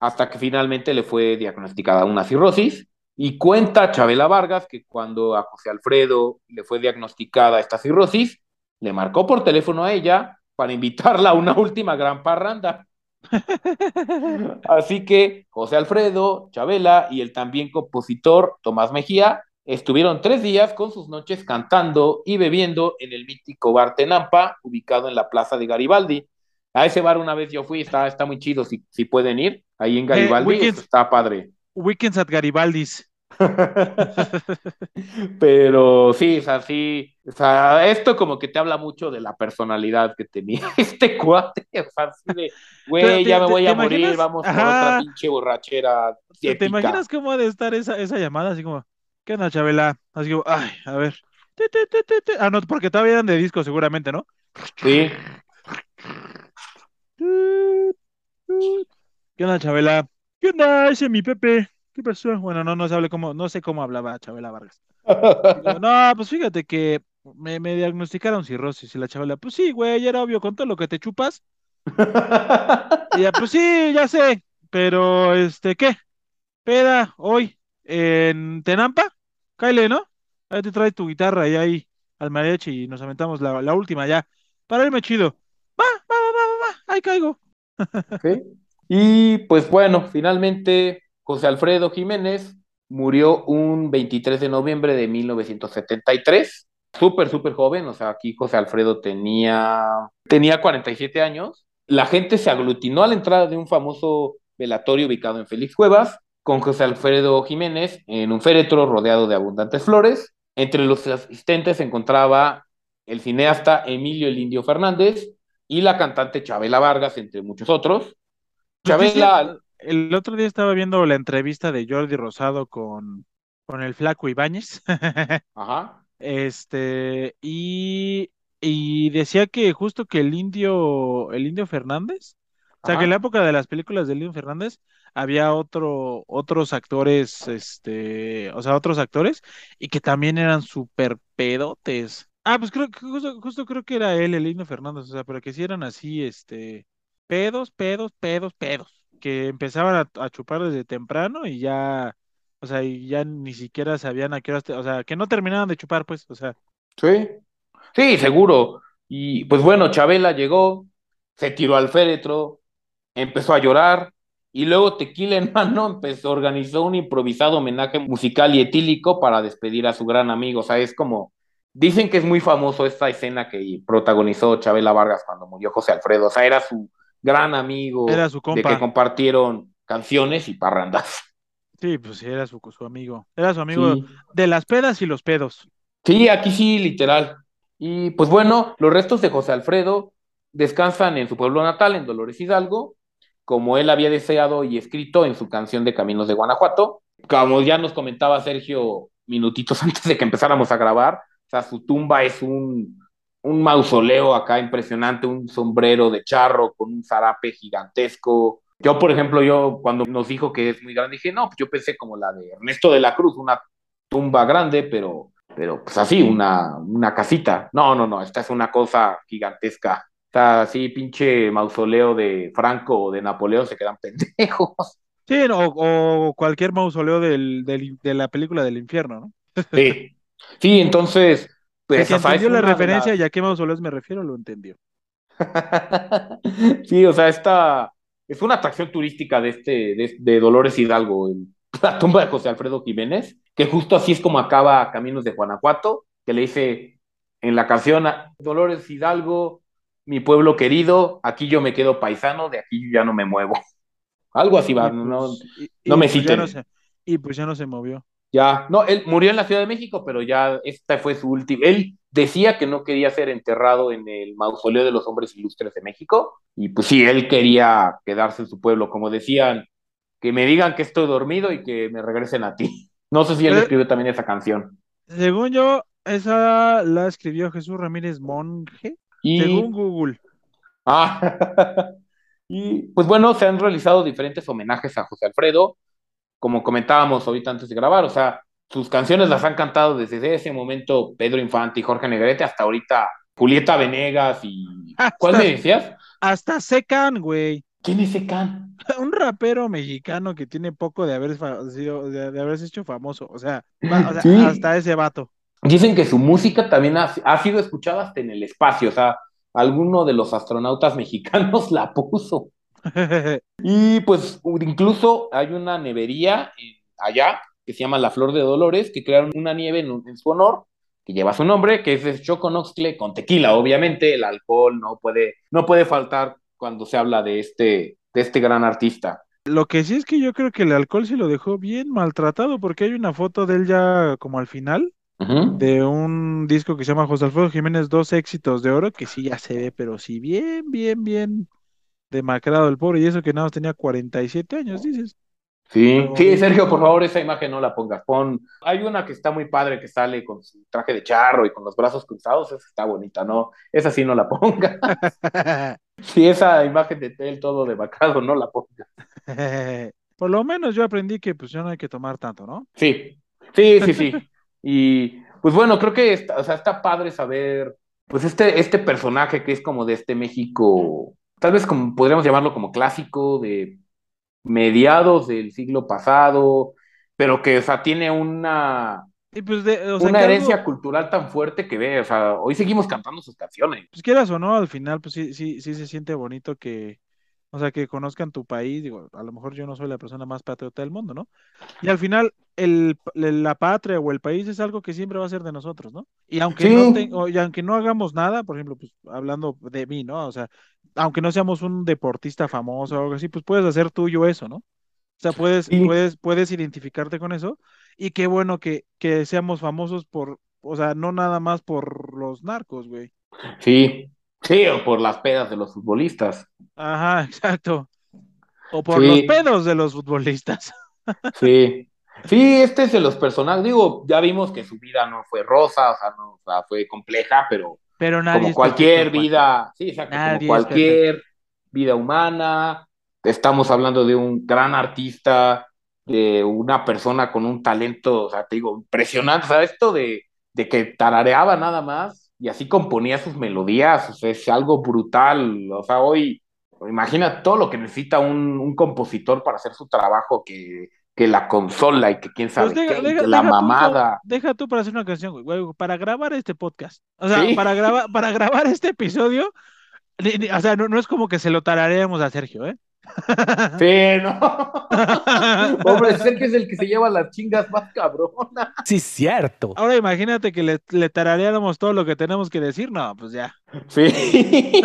hasta que finalmente le fue diagnosticada una cirrosis. Y cuenta Chabela Vargas que cuando a José Alfredo le fue diagnosticada esta cirrosis, le marcó por teléfono a ella para invitarla a una última gran parranda. Así que José Alfredo, Chabela y el también compositor Tomás Mejía estuvieron tres días con sus noches cantando y bebiendo en el mítico bar Tenampa, ubicado en la plaza de Garibaldi. A ese bar una vez yo fui, está, está muy chido, si, si pueden ir, ahí en Garibaldi, weekends. eso está padre. Weekends at Garibaldi's. Pero sí, o sea, sí, o sea, esto como que te habla mucho de la personalidad que tenía este cuate, o sea, así de, güey, ya me voy a morir, vamos Ajá. otra pinche borrachera ¿Te, imaginas cómo ha de estar esa, esa llamada? Así como, ¿qué onda, Chabela? Así como, ay, a ver. Ah, no, porque todavía eran de disco, seguramente, ¿no? Sí, ¿Qué onda, Chabela? ¿Qué onda? Ese es mi Pepe. ¿Qué pasó? Bueno, no, no sabe cómo, no sé cómo hablaba Chabela Vargas. Digo, no, pues fíjate que me, me diagnosticaron cirrosis y la Chabela, pues sí, güey, era obvio con todo lo que te chupas. Y ella, pues sí, ya sé, pero este, ¿qué? Peda hoy en Tenampa, Kyle, ¿no? Ahí te traes tu guitarra y ahí al mariachi y nos aventamos la, última ya. Para irme chido. Va, va, va, va, va, ahí caigo. Y pues bueno, finalmente José Alfredo Jiménez murió un 23 de noviembre de 1973, súper, súper joven, o sea, aquí José Alfredo tenía, tenía 47 años. La gente se aglutinó a la entrada de un famoso velatorio ubicado en Félix Cuevas, con José Alfredo Jiménez en un féretro rodeado de abundantes flores. Entre los asistentes se encontraba el cineasta Emilio El Indio Fernández y la cantante Chabela Vargas, entre muchos otros. Chabela, el otro día estaba viendo la entrevista de Jordi Rosado con, con el Flaco Ibáñez. ajá, Este, y, y decía que justo que el indio, el indio Fernández, o sea, que en la época de las películas del indio Fernández había otro, otros actores, este, o sea, otros actores, y que también eran súper pedotes. Ah, pues creo que justo, justo creo que era él, el indio Fernández, o sea, pero que sí eran así, este, pedos, pedos, pedos, pedos, que empezaban a, a chupar desde temprano y ya, o sea, y ya ni siquiera sabían a qué horas, te- o sea, que no terminaban de chupar, pues, o sea, sí, sí, seguro. Y pues bueno, Chabela llegó, se tiró al féretro, empezó a llorar y luego Tequila en mano empezó, organizó un improvisado homenaje musical y etílico para despedir a su gran amigo. O sea, es como, dicen que es muy famoso esta escena que protagonizó Chabela Vargas cuando murió José Alfredo. O sea, era su gran amigo, Era su de compa. que compartieron canciones y parrandas. sí, pues sí, era su, su amigo, era su amigo Sí. de las pedas y los pedos. Sí, aquí sí, literal. Y pues bueno, los restos de José Alfredo descansan en su pueblo natal, en Dolores Hidalgo, como él había deseado y escrito en su canción de Caminos de Guanajuato. Como ya nos comentaba Sergio minutitos antes de que empezáramos a grabar, o sea, su tumba es un, mausoleo acá impresionante, un sombrero de charro con un zarape gigantesco, Yo, por ejemplo, yo cuando nos dijo que es muy grande, dije, no, pues yo pensé como la de Ernesto de la Cruz, una tumba grande, pero, pero pues así, una, una casita. No, no, no, esta es una cosa gigantesca. Está así, pinche mausoleo de Franco o de Napoleón, se quedan pendejos. Sí, no, o, cualquier mausoleo del, del, de la película del infierno, ¿no? Sí, sí, entonces... Pues, el que entendió la referencia y a qué mausoleos me refiero, lo entendió. sí, o sea, esta es una atracción turística de este, de, Dolores Hidalgo, la tumba de José Alfredo Jiménez, que justo así es como acaba Caminos de Guanajuato, que le dice en la canción Dolores Hidalgo, mi pueblo querido, aquí yo me quedo paisano, de aquí ya no me muevo. Algo así va, no, pues, no me pues citen. y pues ya no se movió. Ya, no, él murió en la Ciudad de México, pero ya esta fue su última. Él decía que no quería ser enterrado en el mausoleo de los hombres ilustres de México, y pues sí, él quería quedarse en su pueblo, como decían, que me digan que estoy dormido y que me regresen a ti. No sé si él escribió también esa canción. Según yo, esa la escribió Jesús Ramírez Monje, según Google. Ah, y pues bueno, se han realizado diferentes homenajes a José Alfredo, como comentábamos ahorita antes de grabar, o sea, sus canciones las han cantado desde ese momento Pedro Infante y Jorge Negrete hasta ahorita Julieta Venegas y... ¿Cuál me decías? Hasta Secan, güey. ¿Quién es Secan? Un rapero mexicano que tiene poco de, haber sido, de, haberse hecho famoso, o sea, hasta ese vato. Dicen que su música también ha, ha sido escuchada hasta en el espacio, o sea, alguno de los astronautas mexicanos la puso. y pues incluso hay una nevería allá que se llama La Flor de Dolores, que crearon una nieve en, su honor, que lleva su nombre, que es de Choconoxtle con tequila. Obviamente el alcohol no puede, no puede faltar cuando se habla de este, de este gran artista. Lo que sí es que yo creo que el alcohol sí lo dejó bien maltratado, porque hay una foto de él ya como al final, de un disco que se llama José Alfredo Jiménez, dos éxitos de oro, que sí ya se ve, pero sí bien, bien, bien demacrado el pobre, y eso que nada más tenía 47 años, dices. Sí, sí, Sergio, por favor, esa imagen no la pongas. Pon... Hay una que está muy padre que sale con su traje de charro y con los brazos cruzados, esa está bonita, ¿no? Esa sí no la pongas. sí, esa imagen de él todo demacrado, no la pongas. por lo menos yo aprendí que pues ya no hay que tomar tanto, ¿no? Sí, sí, sí, sí. y pues bueno, creo que está, o sea, está padre saber, pues este, este personaje que es como de este México tal vez como podríamos llamarlo como clásico de mediados del siglo pasado, pero que, o sea, tiene una, pues una herencia cultural tan fuerte que ve, o sea, hoy seguimos cantando sus canciones. Pues quieras o no, al final, pues sí, sí, sí se siente bonito que, o sea, que conozcan tu país, digo, a lo mejor yo no soy la persona más patriota del mundo, ¿no? Y al final, el, la patria o el país es algo que siempre va a ser de nosotros, ¿no? Y aunque, no, y aunque no hagamos nada, por ejemplo, pues hablando de mí, ¿no? O sea, aunque no seamos un deportista famoso o algo así, pues puedes hacer tuyo eso, ¿no? O sea, puedes, puedes, puedes identificarte con eso. Y qué bueno que, que seamos famosos por, o sea, no nada más por los narcos, güey. Sí, sí, o por las pedas de los futbolistas. Ajá, exacto. O por los pedos de los futbolistas. Sí. Sí, este es de los personajes. Digo, ya vimos que su vida no fue rosa, o sea, no, o sea, fue compleja, pero pero como cualquier vida, sí, exacto, como cualquier vida humana, estamos hablando de un gran artista, de una persona con un talento, o sea, te digo, impresionante, o sea, esto de, de que tarareaba nada más y así componía sus melodías, o sea, es algo brutal, o sea, hoy, imagina todo lo que necesita un, un compositor para hacer su trabajo, que que la consola y que quién sabe pues qué, la mamada. deja tú para hacer una canción, güey, para grabar este podcast. O sea, para grabar para grabar este episodio, o sea, no, es como que se lo tarareamos a Sergio, ¿eh? Sí, no. Hombre, Sergio es el que se lleva las chingas más cabronas. Sí, cierto. Ahora imagínate que le, le tarareáramos todo lo que tenemos que decir, no, pues ya. Sí.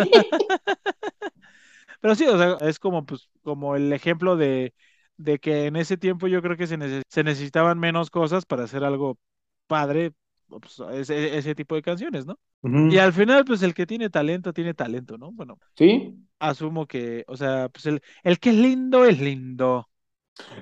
Pero sí, o sea, es como, pues, como el ejemplo de de que en ese tiempo yo creo que se, necesitaban menos cosas para hacer algo padre, pues, ese, tipo de canciones, ¿no? Y al final, pues el que tiene talento, tiene talento, ¿no? Bueno, sí. Asumo que, o sea, pues el, el que es lindo es lindo.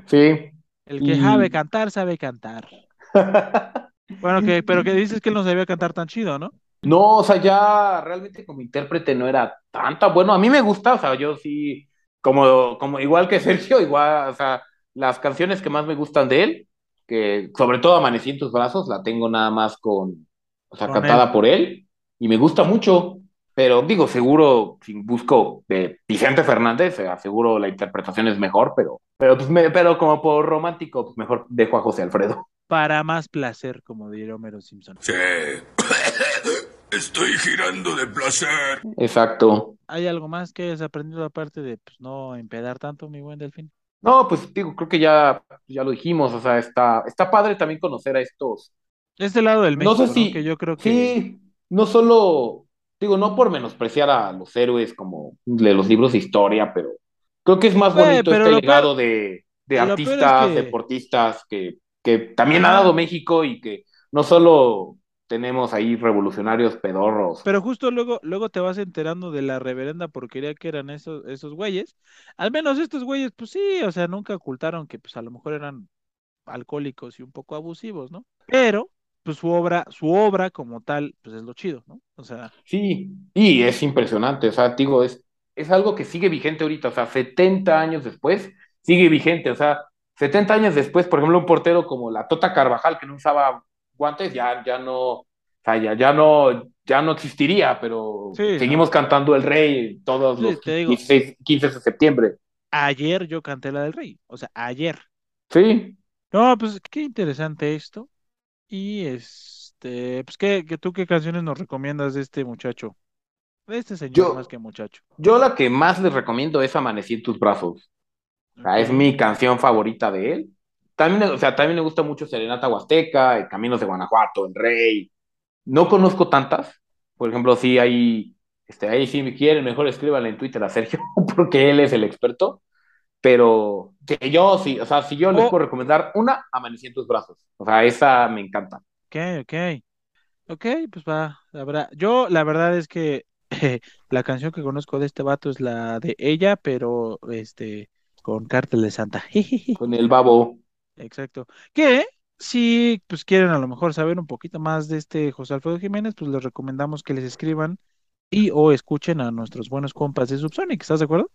Sí. El que sabe cantar, sabe cantar. bueno, que, pero que dices que él no sabía cantar tan chido, ¿no? No, o sea, ya realmente como intérprete no era tanta. Bueno, a mí me gusta, o sea, yo sí como, como igual que Sergio, igual, o sea, las canciones que más me gustan de él, que sobre todo Amanecí en tus brazos, la tengo nada más con, o sea, Con cantada él. por él, y me gusta mucho, pero digo, seguro, si busco de Vicente Fernández, eh, seguro la interpretación es mejor, pero, pero, pues me- pero como por romántico, pues mejor dejo a José Alfredo. Para más placer, como diría Homero Simpson. Sí. Estoy girando de placer. Exacto. ¿Hay algo más que hayas aprendido aparte de pues, no empedar tanto, mi buen delfín? No, pues digo, creo que ya, ya lo dijimos, o sea, está, está padre también conocer a estos. Este lado del No México, sé ¿no? si, Que yo creo que... sí, no solo, digo, no por menospreciar a los héroes como de los libros de historia, pero creo que es más Güey, bonito este peor- legado de, de es artistas, que- deportistas que, que también ha dado México y que no solo tenemos ahí revolucionarios pedorros. Pero justo luego, luego te vas enterando de la reverenda porquería que eran esos, esos güeyes. Al menos estos güeyes, pues sí, o sea, nunca ocultaron que pues a lo mejor eran alcohólicos y un poco abusivos, ¿no? Pero, pues su obra, su obra como tal, pues es lo chido, ¿no? O sea, Sí, y es impresionante, o sea, digo, es, es algo que sigue vigente ahorita, o sea, 70 años después, sigue vigente, o sea, 70 años después, por ejemplo, un portero como la Tota Carvajal, que no usaba guantes, ya, ya no, o sea, ya, ya no, ya no existiría, pero Sí, seguimos cantando El Rey todos Sí, los te digo. 16, 15 de septiembre. ayer yo canté la del rey, o sea, ayer. Sí, No, pues qué interesante esto. Y este, pues qué, que tú qué canciones nos recomiendas de este muchacho, de este señor Yo- más que muchacho. yo la que más les recomiendo es Amanecí en tus brazos. O sea, es mi canción favorita de él. También, o sea, también me gusta mucho Serenata Huasteca, eh, Caminos de Guanajuato, El Rey. No conozco tantas. Por ejemplo, sí hay, este, ahí si me quieren, mejor escríbanle en Twitter a Sergio, porque él es el experto. Pero que yo sí, o sea, si yo les Oh. puedo recomendar una, Amanecí en tus brazos. O sea, esa me encanta. Ok, ok. Ok, pues va, habrá. Yo, la verdad es que la canción que conozco de este vato es la de ella, pero este, con Cártel de Santa. Con el babo. Exacto. Que si pues quieren a lo mejor saber un poquito más de este José Alfredo Jiménez, pues les recomendamos que les escriban y o escuchen a nuestros buenos compas de Subsonic, ¿estás de acuerdo?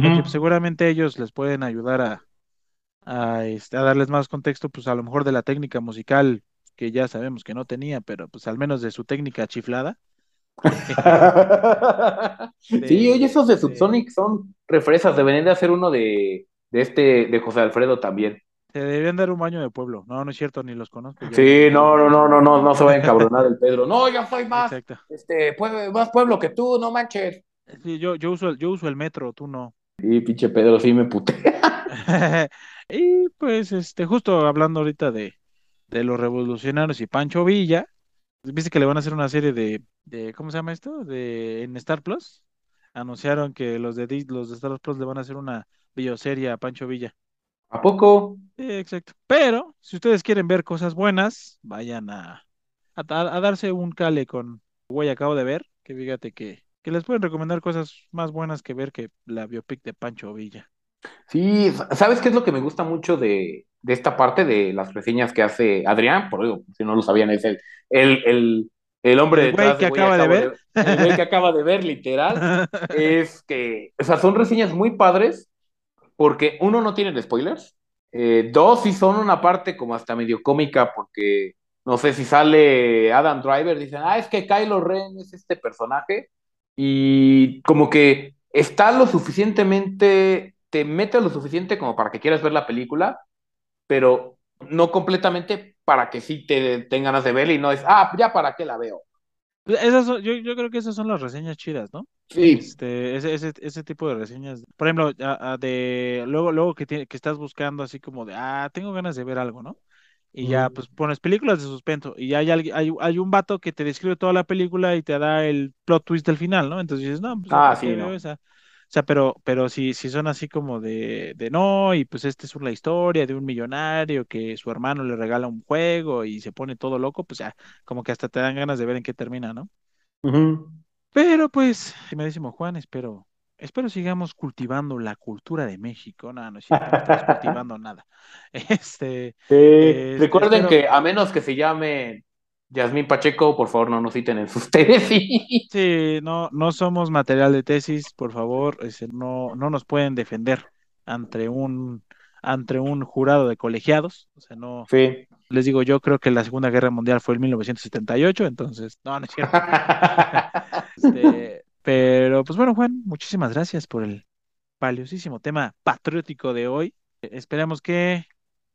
Porque pues, seguramente ellos les pueden ayudar a, a, este, a darles más contexto, pues a lo mejor de la técnica musical que ya sabemos que no tenía, pero pues al menos de su técnica chiflada. Sí, oye, esos de de- Subsonic son refresas. Deberían de hacer uno de, de este, de José Alfredo también. Se deberían dar un baño de pueblo. No, no es cierto, ni los conozco. Sí, no, no, no, no, no, no se vaya a encabronar el Pedro. No, yo soy más, Exacto. este, pue- más pueblo que tú, no manches. Sí, yo, yo uso el, yo uso el metro, tú no. Sí, pinche Pedro, sí me puté. y pues, este, justo hablando ahorita de, de los revolucionarios y Pancho Villa, viste que le van a hacer una serie de, de ¿cómo se llama esto? De en Star Plus. Anunciaron que los de los de Star Plus le van a hacer una bioserie a Pancho Villa. ¿A poco? Sí, exacto. Pero, si ustedes quieren ver cosas buenas, vayan a, a, a darse un cale con Güey, acabo de ver, que fíjate que, que les pueden recomendar cosas más buenas que ver que la biopic de Pancho Villa. Sí, ¿sabes qué es lo que me gusta mucho de, de esta parte de las reseñas que hace Adrián? Por digo, si no lo sabían, es el, el, el, el hombre El güey detrás que de Güey, acaba de acabo ver. el güey que acaba de ver, literal. es que, o sea, son reseñas muy padres porque uno no tiene spoilers, eh, dos sí son una parte como hasta medio cómica porque no sé si sale Adam Driver, dicen, ah, es que Kylo Ren es este personaje y como que está lo suficientemente, te mete lo suficiente como para que quieras ver la película, pero no completamente para que sí te den ganas de verla y no es, ah, ya para qué la veo. Esas son- yo, yo creo que esas son las reseñas chidas, ¿no? Sí. Este, ese, ese, ese tipo de reseñas. Por ejemplo, a- a de luego, luego que, tiene- que estás buscando así como de, ah, tengo ganas de ver algo, ¿no? Y ya, pues pones películas de suspenso y ya hay, alguien- hay, hay un vato que te describe toda la película y te da el plot twist del final, ¿no? Entonces dices, no, pues Ah, ¿para sí, no. esa? O sea, pero, pero si, si son así como de, de no, y pues esta es una historia de un millonario que su hermano le regala un juego y se pone todo loco, pues ya, como que hasta te dan ganas de ver en qué termina, ¿no? Ujú. Pero pues, estimadísimo Juan, espero, espero sigamos cultivando la cultura de México. No, no es cierto, no estamos cultivando nada. Este, Sí, este, recuerden espero- que a menos que se llame Yasmín Pacheco, por favor, no nos citen en sus tesis. Sí, no, no somos material de tesis, por favor, ese, no, no nos pueden defender ante un, ante un jurado de colegiados. O sea, no. Sí. Les digo, yo creo que la Segunda Guerra Mundial fue en 1978, entonces, no, no es cierto. este, pero, pues bueno, Juan, muchísimas gracias por el valiosísimo tema patriótico de hoy. Esperamos que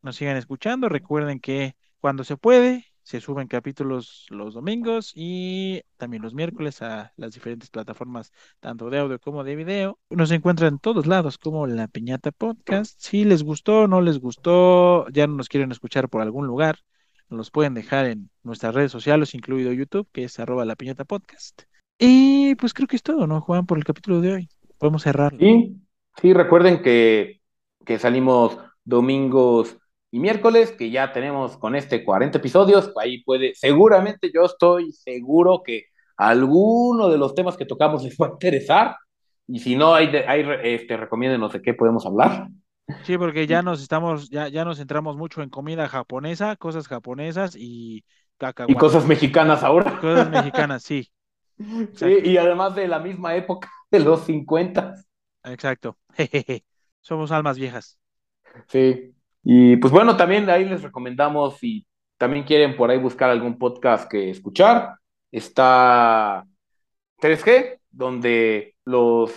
nos sigan escuchando. Recuerden que cuando se puede, se suben capítulos los domingos y también los miércoles a las diferentes plataformas, tanto de audio como de video. Nos encuentran en todos lados como La Piñata Podcast. Si les gustó, no les gustó, ya no nos quieren escuchar por algún lugar, nos los pueden dejar en nuestras redes sociales, incluido YouTube, que es arroba La Piñata Podcast. Y pues creo que es todo, ¿no, Juan? Por el capítulo de hoy. Podemos cerrar. Sí, sí, recuerden que, que salimos domingos y miércoles, que ya tenemos con este 40 episodios, ahí puede, seguramente yo estoy seguro que alguno de los temas que tocamos les va a interesar, y si no, hay, hay este, recomiéndenos de qué podemos hablar. Sí, porque ya nos estamos, ya, ya nos centramos mucho en comida japonesa, cosas japonesas y Y cosas mexicanas ahora. Cosas mexicanas, sí. Sí, y además de la misma época, de los 50. Exacto. Somos almas viejas. Sí. Y pues bueno, también ahí les recomendamos, si también quieren por ahí buscar algún podcast que escuchar, está 3G, donde los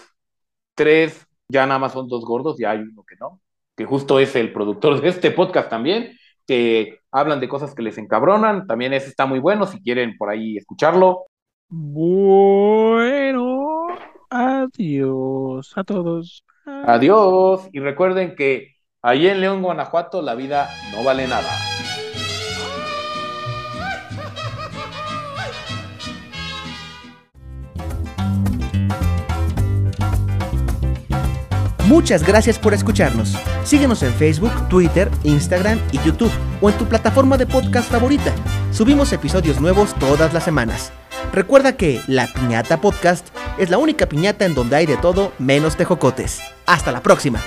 tres ya nada más son dos gordos, ya hay uno que no, que justo es el productor de este podcast también, que hablan de cosas que les encabronan, también ese está muy bueno, si quieren por ahí escucharlo. Bueno, adiós a todos. Adiós, y recuerden que Allí en León, Guanajuato, la vida no vale nada. Muchas gracias por escucharnos. Síguenos en Facebook, Twitter, Instagram y YouTube o en tu plataforma de podcast favorita. Subimos episodios nuevos todas las semanas. Recuerda que La Piñata Podcast es la única piñata en donde hay de todo menos tejocotes. Hasta la próxima.